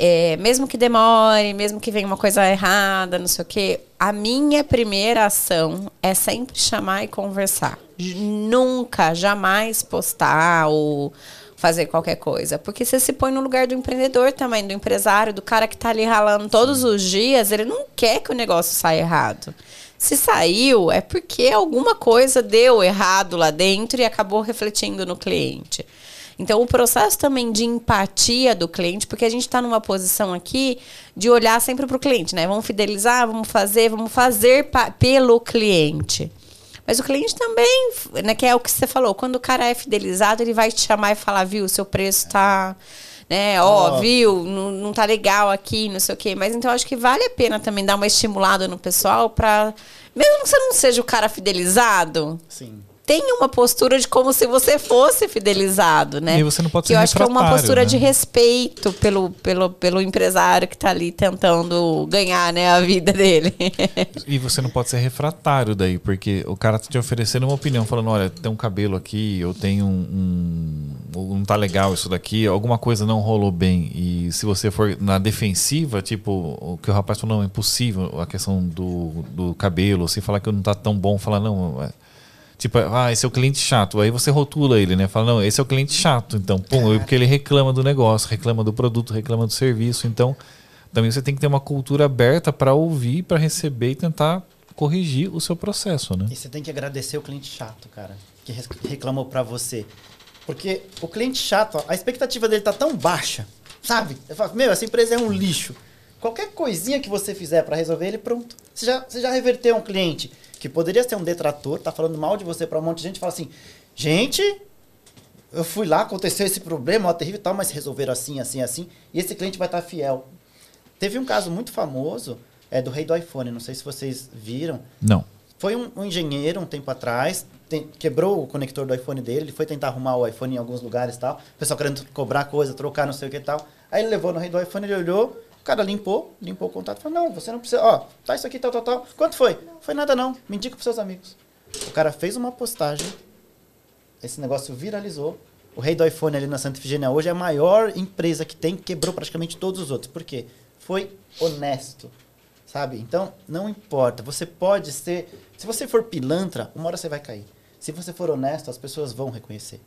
É, mesmo que demore, mesmo que venha uma coisa errada, não sei o quê, a minha primeira ação é sempre chamar e conversar. Nunca, jamais postar ou fazer qualquer coisa. Porque você se põe no lugar do empreendedor também, do empresário, do cara que está ali ralando todos os dias, ele não quer que o negócio saia errado. Se saiu, é porque alguma coisa deu errado lá dentro e acabou refletindo no cliente. Então, o processo também de empatia do cliente, porque a gente está numa posição aqui de olhar sempre para o cliente, né? Vamos fidelizar, vamos fazer, vamos fazer pelo cliente. Mas o cliente também, né, que é o que você falou, quando o cara é fidelizado, ele vai te chamar e falar, viu, o seu preço está né? Ó, oh, viu, não, não tá legal aqui, não sei o quê. Mas então acho que vale a pena também dar uma estimulada no pessoal para mesmo que você não seja o cara fidelizado. Sim tem uma postura de como se você fosse fidelizado, né? E você não pode que ser eu acho que é uma postura né? de respeito pelo, pelo, pelo empresário que está ali tentando ganhar né, a vida dele. e você não pode ser refratário daí, porque o cara tá te oferecendo uma opinião, falando, olha, tem um cabelo aqui, eu tenho um, um não tá legal isso daqui, alguma coisa não rolou bem. E se você for na defensiva, tipo, o que o rapaz falou, não, é impossível a questão do, do cabelo, se falar que não tá tão bom, falar, não, é Tipo, ah, esse é o cliente chato. Aí você rotula ele, né? Fala, não, esse é o cliente chato. Então, pum, porque ele reclama do negócio, reclama do produto, reclama do serviço. Então, também você tem que ter uma cultura aberta para ouvir, para receber e tentar corrigir o seu processo, né? E você tem que agradecer o cliente chato, cara, que reclamou para você. Porque o cliente chato, a expectativa dele tá tão baixa, sabe? Eu falo, meu, essa empresa é um lixo. Qualquer coisinha que você fizer para resolver ele, pronto. Você já, você já reverteu um cliente que poderia ser um detrator, tá falando mal de você para um monte de gente, fala assim: gente, eu fui lá, aconteceu esse problema, ó, terrível e tal, mas resolveram assim, assim, assim, e esse cliente vai estar fiel. Teve um caso muito famoso, é do rei do iPhone, não sei se vocês viram. Não. Foi um, um engenheiro um tempo atrás, tem- quebrou o conector do iPhone dele, ele foi tentar arrumar o iPhone em alguns lugares e tal, o pessoal querendo cobrar coisa, trocar não sei o que e tal. Aí ele levou no rei do iPhone, ele olhou, o cara limpou, limpou o contato, falou, não, você não precisa, ó, tá isso aqui, tal, tal, tal. Quanto foi? Foi nada não, me indica pros seus amigos. O cara fez uma postagem, esse negócio viralizou. O rei do iPhone ali na Santa Efigênia hoje é a maior empresa que tem, quebrou praticamente todos os outros. Por quê? Foi honesto, sabe? Então, não importa. Você pode ser... Se você for pilantra, uma hora você vai cair. Se você for honesto, as pessoas vão reconhecer.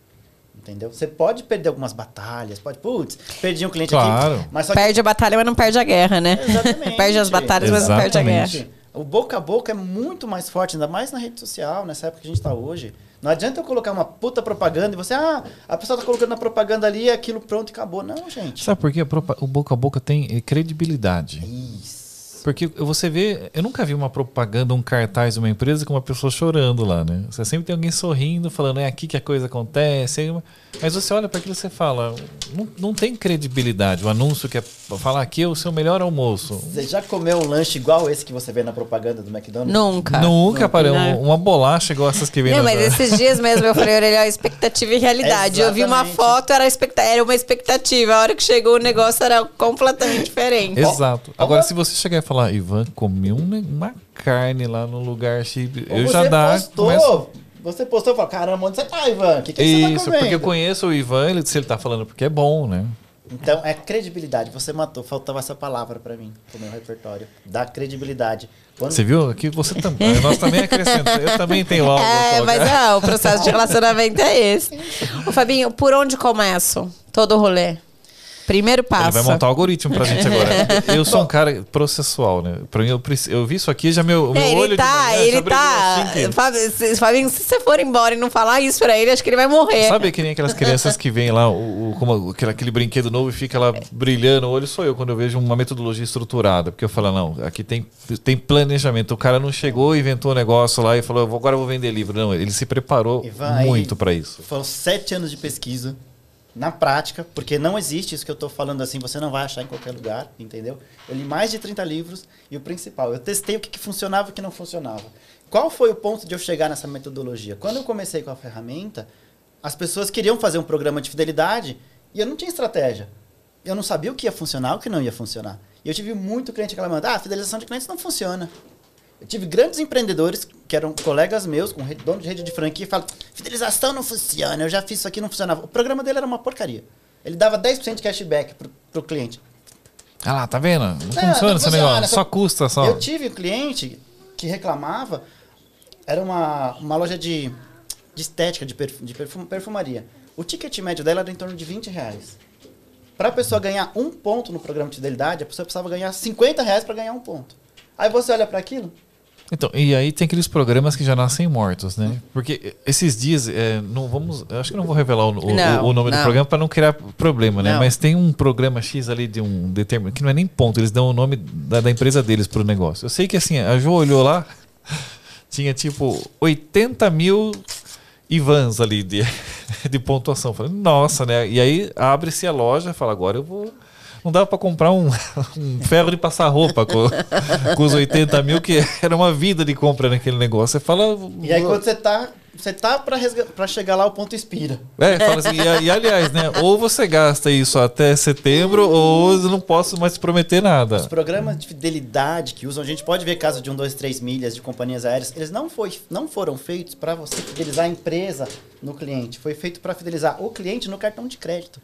Entendeu? Você pode perder algumas batalhas, pode... Putz, perdi um cliente Claro. aqui. Mas só que Perde a batalha, mas não perde a guerra, né? Exatamente. (laughs) perde as batalhas, mas não perde a guerra. O boca a boca é muito mais forte, ainda mais na rede social, nessa época que a gente está hoje. Não adianta eu colocar uma puta propaganda e você, ah, a pessoa tá colocando a propaganda ali, aquilo pronto e acabou. Não, gente. Sabe por quê? O boca a boca tem credibilidade. Isso. Porque você vê, eu nunca vi uma propaganda, um cartaz de uma empresa com uma pessoa chorando lá, né? Você sempre tem alguém sorrindo, falando, é aqui que a coisa acontece. Mas você olha para aquilo e você fala, não, não tem credibilidade. O anúncio que é falar aqui é o seu melhor almoço. Você já comeu um lanche igual esse que você vê na propaganda do McDonald's? Nunca. Nunca parei. Não. Uma bolacha igual essas que vem Não, mas esses dias mesmo eu falei, olha, expectativa e realidade. Eu vi uma foto, era, expecta era uma expectativa. A hora que chegou o negócio era completamente (laughs) diferente. Exato. Agora, se você chegar e falar, Ivan, comi um ne- uma carne lá no lugar X, Ou eu você já dá. postou, começo- você postou e falou, caramba, onde você tá, Ivan? O que, que você tá Isso, comendo? porque eu conheço o Ivan, ele, se ele tá falando porque é bom, né? Então, é credibilidade. Você matou. Faltava essa palavra pra mim, pro meu repertório. Dá credibilidade. Quando Você viu? Aqui você também. Nós também acrescentamos. Eu também tenho algo. É, mas é, o processo de relacionamento é esse. (laughs) Ô, Fabinho, por onde começo todo o rolê? Primeiro passo. Ele vai montar o algoritmo pra gente agora. (laughs) Eu sou um cara processual, né? Pra mim, eu, eu vi isso aqui, já meu, meu É, olho ele de tá, manhã ele tá. assim Fábio, se- Fabinho, se você for embora e não falar isso pra ele, acho que ele vai morrer. Sabe que nem aquelas crianças que vêm lá, o, o- como aquele, aquele brinquedo novo e fica lá brilhando o olho? Sou eu quando eu vejo uma metodologia estruturada. Porque eu falo, não, aqui tem, tem planejamento. O cara não chegou, inventou um negócio lá e falou, "Eu vou- agora eu vou vender livro. Não, ele se preparou aí- muito pra isso. Foram sete anos de pesquisa na prática, porque não existe isso que eu estou falando assim, você não vai achar em qualquer lugar, entendeu? Eu li mais de 30 livros e o principal, eu testei o que, que funcionava e o que não funcionava. Qual foi o ponto de eu chegar nessa metodologia? Quando eu comecei com a ferramenta, as pessoas queriam fazer um programa de fidelidade e eu não tinha estratégia. Eu não sabia o que ia funcionar, o que não ia funcionar. E eu tive muito cliente reclamando, ah, fidelização de clientes não funciona. Eu tive grandes empreendedores que eram colegas meus, com dono de rede de franquia, e falam: fidelização não funciona, eu já fiz isso aqui, não funcionava. O programa dele era uma porcaria. Ele dava 10% de cashback pro, pro cliente. Ah lá, tá vendo? Não, Não, funciona não esse funciona, negócio. só- Só custa, só. Eu tive um cliente que reclamava, era uma, uma loja de, de estética, de, perfu- de perfum- perfumaria. O ticket médio dela era em torno de 20 reais. Para a pessoa ganhar um ponto no programa de fidelidade, a pessoa precisava ganhar 50 reais para ganhar um ponto. Aí você olha para aquilo, Então, e aí tem aqueles programas que já nascem mortos, né? Porque esses dias, é, não vamos, acho que não vou revelar o, o- Não, o nome do não. programa para não criar problema, né? Não. Mas tem um programa X ali de um determinado, que não é nem ponto, eles dão o nome da, da empresa deles pro negócio. Eu sei que assim, a Jo olhou lá, (laughs) tinha tipo 80 mil Ivans ali de, (laughs) de pontuação. Falei, nossa, né? E aí abre-se a loja, fala, agora eu vou. Não dava para comprar um, (laughs) um ferro de passar roupa com, com os 80 mil, que era uma vida de compra naquele negócio. Você fala. E aí quando você tá, você tá pra, resga- chegar lá, o ponto expira. É, fala assim, e, e, aliás, né? Ou você gasta isso até setembro, ou eu não posso mais te prometer Os nada. programas de fidelidade que usam, a gente pode ver caso de um, dois, três milhas de companhias aéreas, eles não, foi, não foram feitos para você fidelizar a empresa no cliente. Foi feito para fidelizar o cliente no cartão de crédito.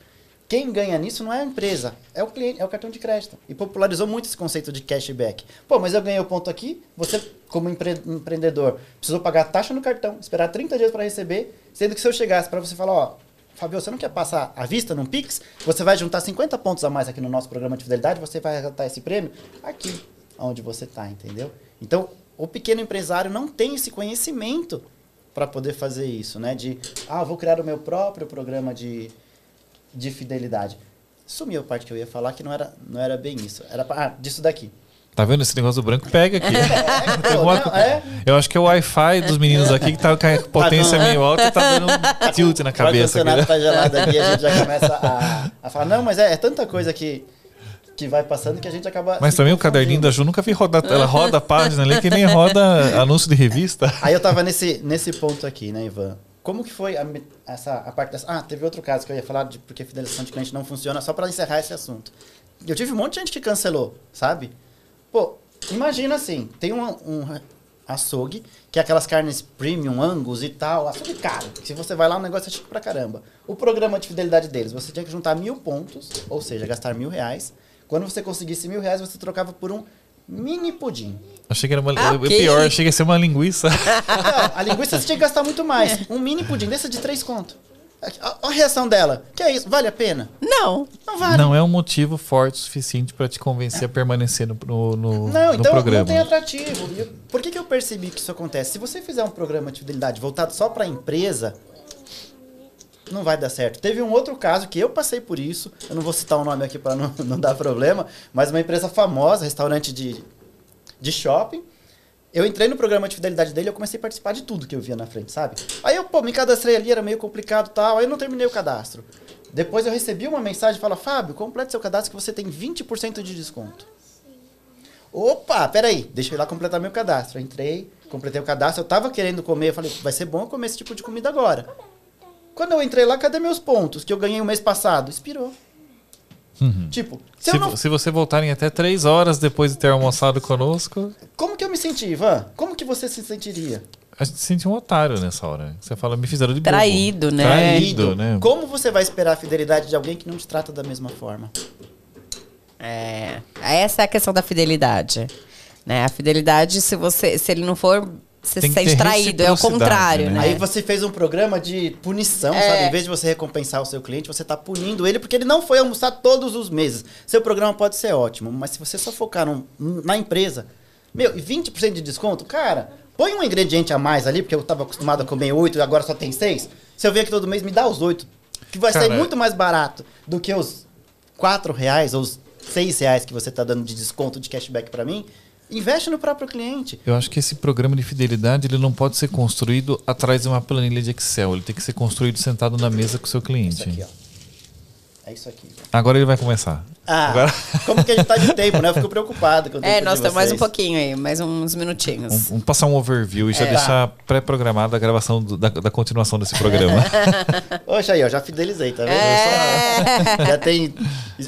Quem ganha nisso não é a empresa, é o cliente, é o cartão de crédito. E popularizou muito esse conceito de cashback. Pô, mas eu ganhei o ponto aqui, você, como empre- empreendedor, precisou pagar a taxa no cartão, esperar 30 dias para receber, sendo que se eu chegasse para você falar, ó, Fabio, você não quer passar à vista num Pix? Você vai juntar 50 pontos a mais aqui no nosso programa de fidelidade, você vai arrebatar esse prêmio aqui, onde você está, entendeu? Então, o pequeno empresário não tem esse conhecimento para poder fazer isso, né? De, ah, vou criar o meu próprio programa de, de fidelidade. Sumiu a parte que eu ia falar que não era, não era bem isso. Era, ah, disso daqui. Tá vendo? Esse negócio branco pega aqui. Tem (laughs) Pô, não, é? Eu acho que é o Wi-Fi dos meninos aqui que tá com a potência meio alta e tá dando um tilt na O cabeça. ar-condicionado aqui. tá gelado aqui, a gente já (laughs) começa a, a falar, não, mas é, é tanta coisa que, que vai passando que a gente acaba. Mas também o caderninho da Ju nunca vi rodar. Ela roda a página ali que nem roda anúncio de revista. Aí eu tava nesse, nesse ponto aqui, né, Ivan? Como que foi a, essa, a parte dessa... Ah, teve outro caso que eu ia falar de porque fidelização de cliente não funciona, só pra encerrar esse assunto. Eu tive um monte de gente que cancelou, sabe? Pô, imagina assim, tem um, um açougue, que é aquelas carnes premium, angus e tal, açougue caro. que Se você vai lá, o negócio é chique pra caramba. O programa de fidelidade deles, você tinha que juntar mil pontos, ou seja, gastar mil reais. Quando você conseguisse mil reais, você trocava por um mini pudim. Achei que era uma. Ah, o ok. pior, achei que ia ser uma linguiça. Não, a linguiça você tinha que gastar muito mais. Um mini pudim desse é de três conto. Olha a reação dela. Que é isso? Vale a pena? Não. Não vale. Não é um motivo forte o suficiente pra te convencer a permanecer no, no, no- Não, no então programa. não tem atrativo. Eu- Por que, que eu percebi que isso acontece? Se você fizer um programa de fidelidade voltado só para a empresa, não vai dar certo. Teve um outro caso que eu passei por isso. Eu não vou citar o nome aqui para não, (laughs) não dar problema, mas uma empresa famosa, restaurante de, de shopping. Eu entrei no programa de fidelidade dele e eu comecei a participar de tudo que eu via na frente, sabe? Aí eu, pô, me cadastrei ali, era meio complicado tal, aí eu não terminei o cadastro. Depois eu recebi uma mensagem fala, Fábio, complete seu cadastro que você tem 20% de desconto. Opa, peraí, deixa eu ir lá completar meu cadastro. Eu entrei, completei o cadastro, eu tava querendo comer, eu falei, vai ser bom eu comer esse tipo de comida agora. Quando eu entrei lá, cadê meus pontos que eu ganhei o mês passado? Expirou. Tipo, se, Se, não... se você voltarem até três horas depois de ter almoçado conosco, Como que eu me senti, Ivan? Como que você se sentiria? a gente se sente um otário nessa hora. Você fala, me fizeram de. Traído, né? Traído, né? Como você vai esperar a fidelidade de alguém que não te trata da mesma forma? É, essa é a questão da fidelidade. Né? A fidelidade, se você, se ele não for, você Tem se que sente ter traído. É o contrário, né? né? Aí você fez um programa de punição, É. sabe? Em vez de você recompensar o seu cliente, você tá punindo ele porque ele não foi almoçar todos os meses. Seu programa pode ser ótimo, mas se você só focar num- na empresa, meu, e 20% de desconto, cara, põe um ingrediente a mais ali, porque eu tava acostumado a comer 8 e agora só tem 6. Se eu vier aqui todo mês, me dá os 8. Que vai Cara, sair muito mais barato do que os 4 reais ou os 6 reais que você tá dando de desconto de cashback pra mim. Investe no próprio cliente. Eu acho que esse programa de fidelidade ele não pode ser construído atrás de uma planilha de Excel. Ele tem que ser construído sentado na mesa com o seu Isso cliente. aqui, ó. É isso aqui. Agora ele vai começar. Ah, Agora- como que a gente tá de tempo, né? Eu fico preocupado com o É, de temos mais um pouquinho aí, mais uns minutinhos. Vamos, vamos passar um overview e já É. deixar pré-programada a gravação do- da, da continuação desse programa. (laughs) Oxe, aí, ó, já fidelizei, tá vendo? É. Eu só- já tem.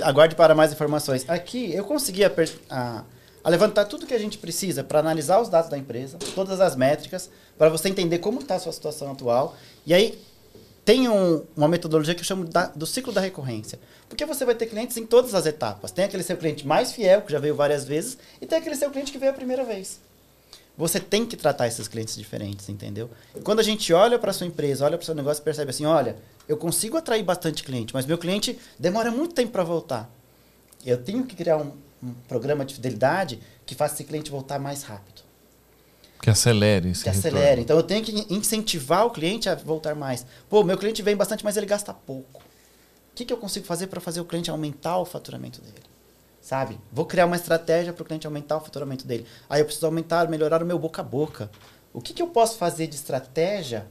Aguarde para mais informações. Aqui eu consegui a, per- a- a levantar tudo que a gente precisa para analisar os dados da empresa, todas as métricas, para você entender como está a sua situação atual. E aí tem um- uma metodologia que eu chamo da- do ciclo da recorrência. Porque você vai ter clientes em todas as etapas. Tem aquele seu cliente mais fiel, que já veio várias vezes, e tem aquele seu cliente que veio a primeira vez. Você tem que tratar esses clientes diferentes, entendeu? E quando a gente olha para sua empresa, olha para o seu negócio, percebe assim, olha, eu consigo atrair bastante cliente, mas meu cliente demora muito tempo para voltar. Eu tenho que criar um, um programa de fidelidade que faça esse cliente voltar mais rápido, que acelere esse que retorno. acelere. Então eu tenho que incentivar o cliente a voltar mais. Pô, meu cliente vem bastante, mas ele gasta pouco. O que, que eu consigo fazer para fazer o cliente aumentar o faturamento dele? Sabe? Vou criar uma estratégia para o cliente aumentar o faturamento dele. Aí eu preciso aumentar, melhorar o meu boca a boca. O que, que eu posso fazer de estratégia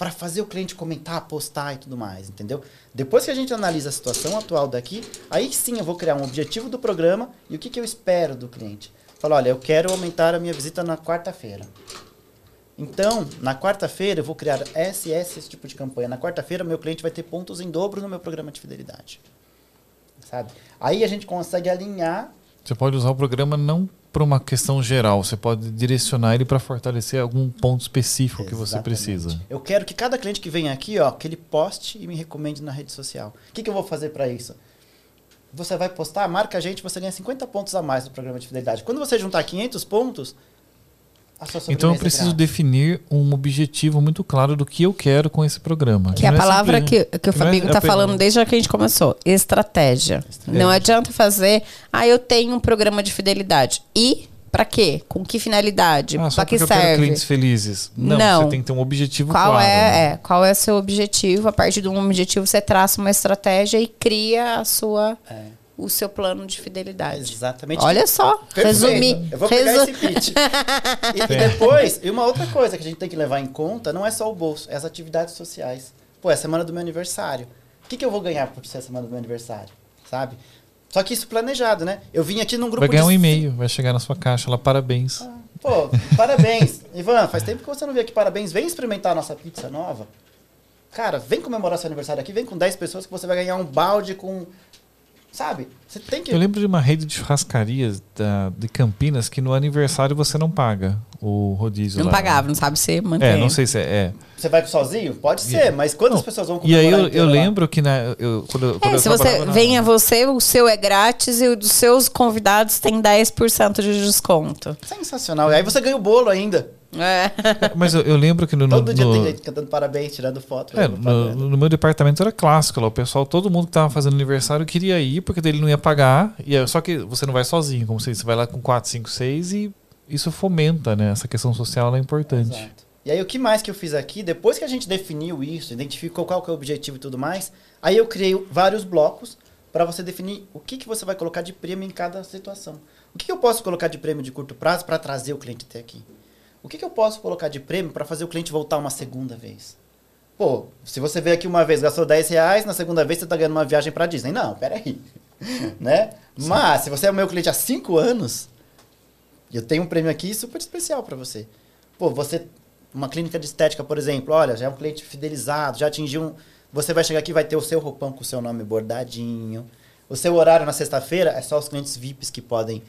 para fazer o cliente comentar, postar e tudo mais, entendeu? Depois que a gente analisa a situação atual daqui, aí sim eu vou criar um objetivo do programa e o que, que eu espero do cliente. Fala, olha, eu quero aumentar a minha visita na quarta-feira. Então, na quarta-feira eu vou criar esse, esse tipo de campanha. Na quarta-feira meu cliente vai ter pontos em dobro no meu programa de fidelidade. Sabe? Aí a gente consegue alinhar Você pode usar o programa não para uma questão geral, você pode direcionar ele para fortalecer algum ponto específico que você Exatamente. precisa. Eu quero que cada cliente que vem aqui, ó, que ele poste e me recomende na rede social. O que, que eu vou fazer para isso? Você vai postar, marca a gente, você ganha 50 pontos a mais no programa de fidelidade. Quando você juntar 500 pontos, Então eu é preciso grátis. definir um objetivo muito claro do que eu quero com esse programa. Que é a não palavra simples- que, que o é Fabinho está apenas- falando desde que a gente começou. Estratégia. Não adianta fazer, ah, eu tenho um programa de fidelidade. E para quê? Com que finalidade? Ah, para que porque eu quero serve? clientes felizes. Não, Não. você tem que ter um objetivo Qual claro. é, né? é, qual é o seu objetivo? A partir de um objetivo, você traça uma estratégia e cria a sua, É. o seu plano de fidelidade. Exatamente. Olha só, Perfeito. resumir. Eu vou pegar resu- esse pitch. (laughs) E, e depois, e uma outra coisa que a gente tem que levar em conta, não é só o bolso, é as atividades sociais. Pô, é a semana do meu aniversário. O que, que eu vou ganhar por ser a semana do meu aniversário? Sabe? Só que isso planejado, né? Eu vim aqui num grupo Vai ganhar de um e-mail, vai chegar na sua caixa lá, parabéns. Pô, parabéns. Ivan, faz tempo que você não veio aqui, parabéns. Vem experimentar a nossa pizza nova. Cara, vem comemorar seu aniversário aqui, vem com 10 pessoas que você vai ganhar um balde com. Sabe? Você tem que. Eu lembro de uma rede de churrascarias da, de Campinas que no aniversário você não paga o rodízio Não lá. pagava, não sabe se mantém. É, não sei se é. é. Você vai sozinho? Pode ser, mas quantas Não, pessoas vão E aí comemorar eu, eu lembro que na, eu, quando, eu- quando É, eu se você na- venha você, o seu é grátis e o dos seus convidados tem 10% de desconto. Sensacional. E aí você ganha o bolo ainda. É. Mas eu, eu lembro que no, no, Todo dia no- tem gente cantando parabéns, tirando foto. é, no, propaganda. no meu departamento era clássico lá. O pessoal, todo mundo que tava fazendo aniversário queria ir, porque dele não ia pagar. E é- só que você não vai sozinho, como se você vai lá com 4, 5, 6 e isso fomenta, né? Essa questão social é importante. Exato. E aí o que mais que eu fiz aqui, depois que a gente definiu isso, identificou qual que é o objetivo e tudo mais, aí eu criei vários blocos para você definir o que, que você vai colocar de prêmio em cada situação. O que, que eu posso colocar de prêmio de curto prazo para trazer o cliente até aqui? O que, que eu posso colocar de prêmio para fazer o cliente voltar uma segunda vez? Pô, se você veio aqui uma vez, gastou 10 reais, na segunda vez você está ganhando uma viagem para Disney. Não, peraí. (laughs) né? Mas, se você é o meu cliente há 5 anos, eu tenho um prêmio aqui super especial para você. Pô, você, uma clínica de estética, por exemplo, olha, já é um cliente fidelizado, já atingiu um. Você vai chegar aqui e vai ter o seu roupão com o seu nome bordadinho. O seu horário na sexta-feira é só os clientes VIPs que podem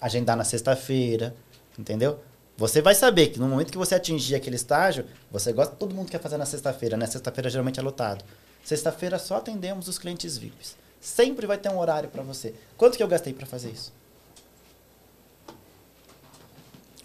agendar na sexta-feira. Entendeu? Você vai saber que no momento que você atingir aquele estágio, você gosta, todo mundo quer fazer na sexta-feira, né? Sexta-feira geralmente é lotado. Sexta-feira só atendemos os clientes VIPs. Sempre vai ter um horário para você. Quanto que eu gastei para fazer isso?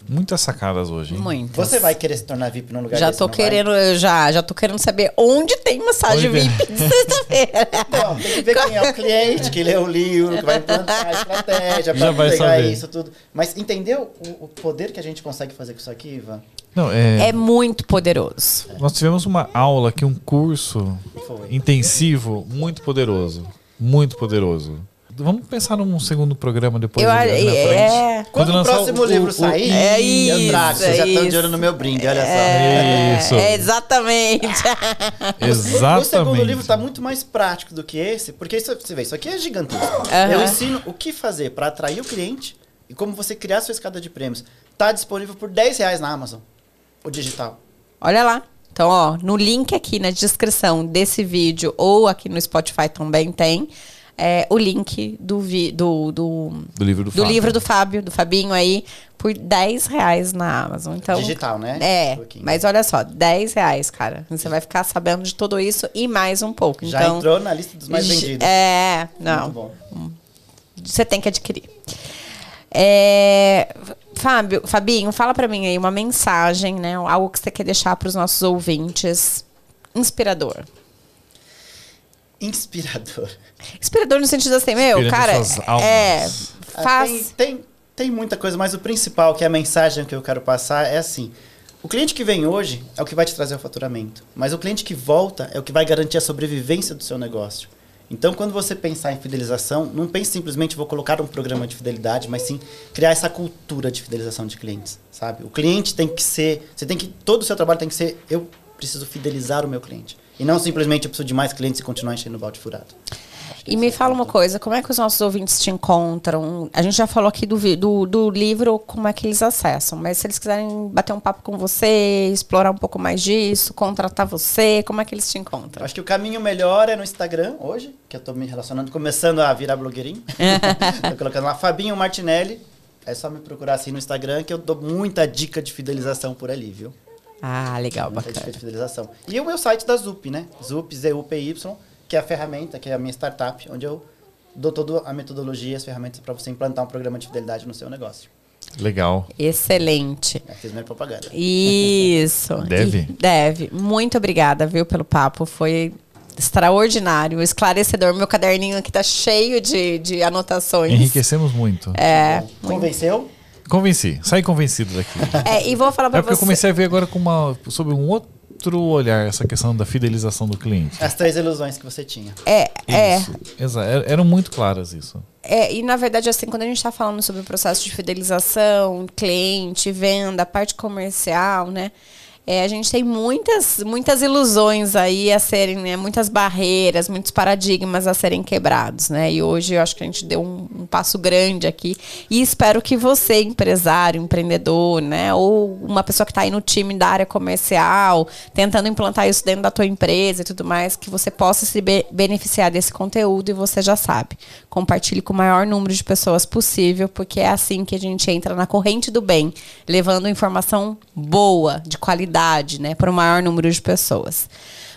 Muitas sacadas hoje. hein? Você vai querer se tornar VIP num lugar Já desse, tô não vai? querendo, eu já, já tô querendo saber onde tem massagem Onde- VIP de sexta-feira. (laughs) Não, tem que ver quem é o cliente, que lê o livro, que vai implantar a estratégia Já vai pegar saber. isso tudo. Mas entendeu o, o poder que a gente consegue fazer com isso aqui, Ivan? Não, é, É muito poderoso. Nós tivemos uma aula aqui, um curso Foi. intensivo, muito poderoso. Muito poderoso. Vamos pensar num segundo programa depois. Eu, ali, na frente. é, Quando o lançar próximo livro sair, É eu trago. isso, Vocês já é estão de isso. olho no meu brinde, olha só. é, Isso. é, exatamente. (laughs) Exatamente. O segundo livro está muito mais prático do que esse, porque isso, você vê, isso aqui é gigantesco. Aham. Eu ensino o que fazer para atrair o cliente e como você criar sua escada de prêmios. Está disponível por 10 reais na Amazon, o digital. Olha lá. Então, ó, no link aqui na descrição desse vídeo ou aqui no Spotify também tem é, o link do, vi, do, do, Do livro do do Fábio. livro do Fábio, do Fabinho aí, por 10 reais na Amazon. Então, Digital, né? É, Um mas olha só, 10 reais, cara. Você vai ficar sabendo de tudo isso e mais um pouco. Já então, entrou na lista dos mais vendidos. É, Muito não. bom. Você tem que adquirir. É, Fábio, Fabinho, fala pra mim aí uma mensagem, né? Algo que você quer deixar pros nossos ouvintes. Inspirador. Inspirador. Inspirador no sentido assim, meu, Inspirando cara, suas almas. é, Ah, faz... Tem, tem, tem muita coisa, mas o principal, que é a mensagem que eu quero passar, é assim. O cliente que vem hoje é o que vai te trazer o faturamento. Mas o cliente que volta é o que vai garantir a sobrevivência do seu negócio. Então, quando você pensar em fidelização, não pense simplesmente vou colocar um programa de fidelidade, mas sim criar essa cultura de fidelização de clientes, sabe? O cliente tem que ser, você tem que todo o seu trabalho tem que ser eu preciso fidelizar o meu cliente e não simplesmente eu preciso de mais clientes e continuar enchendo o balde furado. E me fala uma coisa, como é que os nossos ouvintes te encontram? A gente já falou aqui do, do, do livro, como é que eles acessam, mas se eles quiserem bater um papo com você, explorar um pouco mais disso, contratar você, como é que eles te encontram? acho que o caminho melhor é no Instagram hoje, que eu tô me relacionando, começando a virar blogueirinho. (laughs) tô colocando lá Fabinho Martinelli. É só me procurar assim no Instagram que eu dou muita dica de fidelização por ali, viu? Ah, legal, Muita dica bacana. de fidelização. E o meu site da Zup, né? Zup, Z-U-P-Y, que é a ferramenta, que é a minha startup, onde eu dou toda a metodologia as ferramentas para você implantar um programa de fidelidade no seu negócio. Legal. Excelente. Já fiz minha propaganda. Isso. (laughs) Deve? E- deve. Muito obrigada, viu, pelo papo. Foi extraordinário, esclarecedor. Meu caderninho aqui tá cheio de, de anotações. Enriquecemos muito. É, Convenceu? Convenci. Saí convencido daqui. é, e vou falar pra É porque eu você. comecei a ver agora com uma, sobre um outro, outro olhar essa questão da fidelização do cliente. As três ilusões que você tinha. É, é. Isso. Exa- er- Eram muito claras isso. É, e na verdade, assim, quando a gente está falando sobre o processo de fidelização, cliente, venda, parte comercial, né? É, a gente tem muitas, muitas ilusões aí a serem, né? Muitas barreiras, muitos paradigmas a serem quebrados, né? E hoje eu acho que a gente deu um, um passo grande aqui. E espero que você, empresário, empreendedor, né? Ou uma pessoa que está aí no time da área comercial, tentando implantar isso dentro da tua empresa e tudo mais, que você possa se be- beneficiar desse conteúdo e você já sabe. Compartilhe com o maior número de pessoas possível, porque é assim que a gente entra na corrente do bem, levando informação boa, de qualidade, né, para o maior número de pessoas.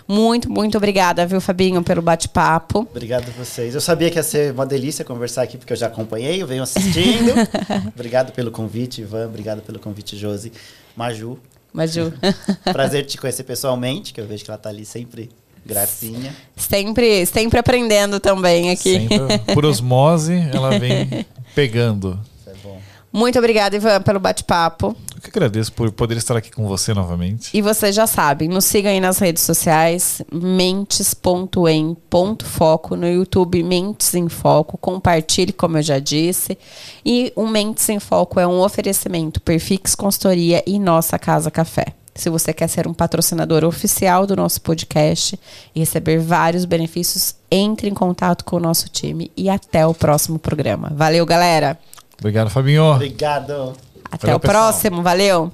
Muito, muito obrigada, viu, Fabinho, pelo bate-papo. Obrigado a vocês. Eu sabia que ia ser uma delícia conversar aqui, porque eu já acompanhei, eu venho assistindo. (laughs) obrigado pelo convite, Ivan. Obrigado pelo convite, Josi. Maju, Maju, (laughs) prazer te conhecer pessoalmente, que eu vejo que ela tá ali sempre gracinha. sempre, sempre aprendendo também aqui. Sempre, por osmose, ela vem (laughs) pegando. Isso é bom. Muito obrigada, Ivan, pelo bate-papo. Eu que agradeço por poder estar aqui com você novamente. E vocês já sabem, nos sigam aí nas redes sociais, mentes.em.foco, no YouTube Mentes em Foco, compartilhe, como eu já disse. E o Mentes em Foco é um oferecimento Perfix Consultoria e Nossa Casa Café. Se você quer ser um patrocinador oficial do nosso podcast e receber vários benefícios, entre em contato com o nosso time e até o próximo programa. Valeu, galera! Obrigado, Fabinho. Obrigado. Até Valeu, o pessoal. próximo, valeu!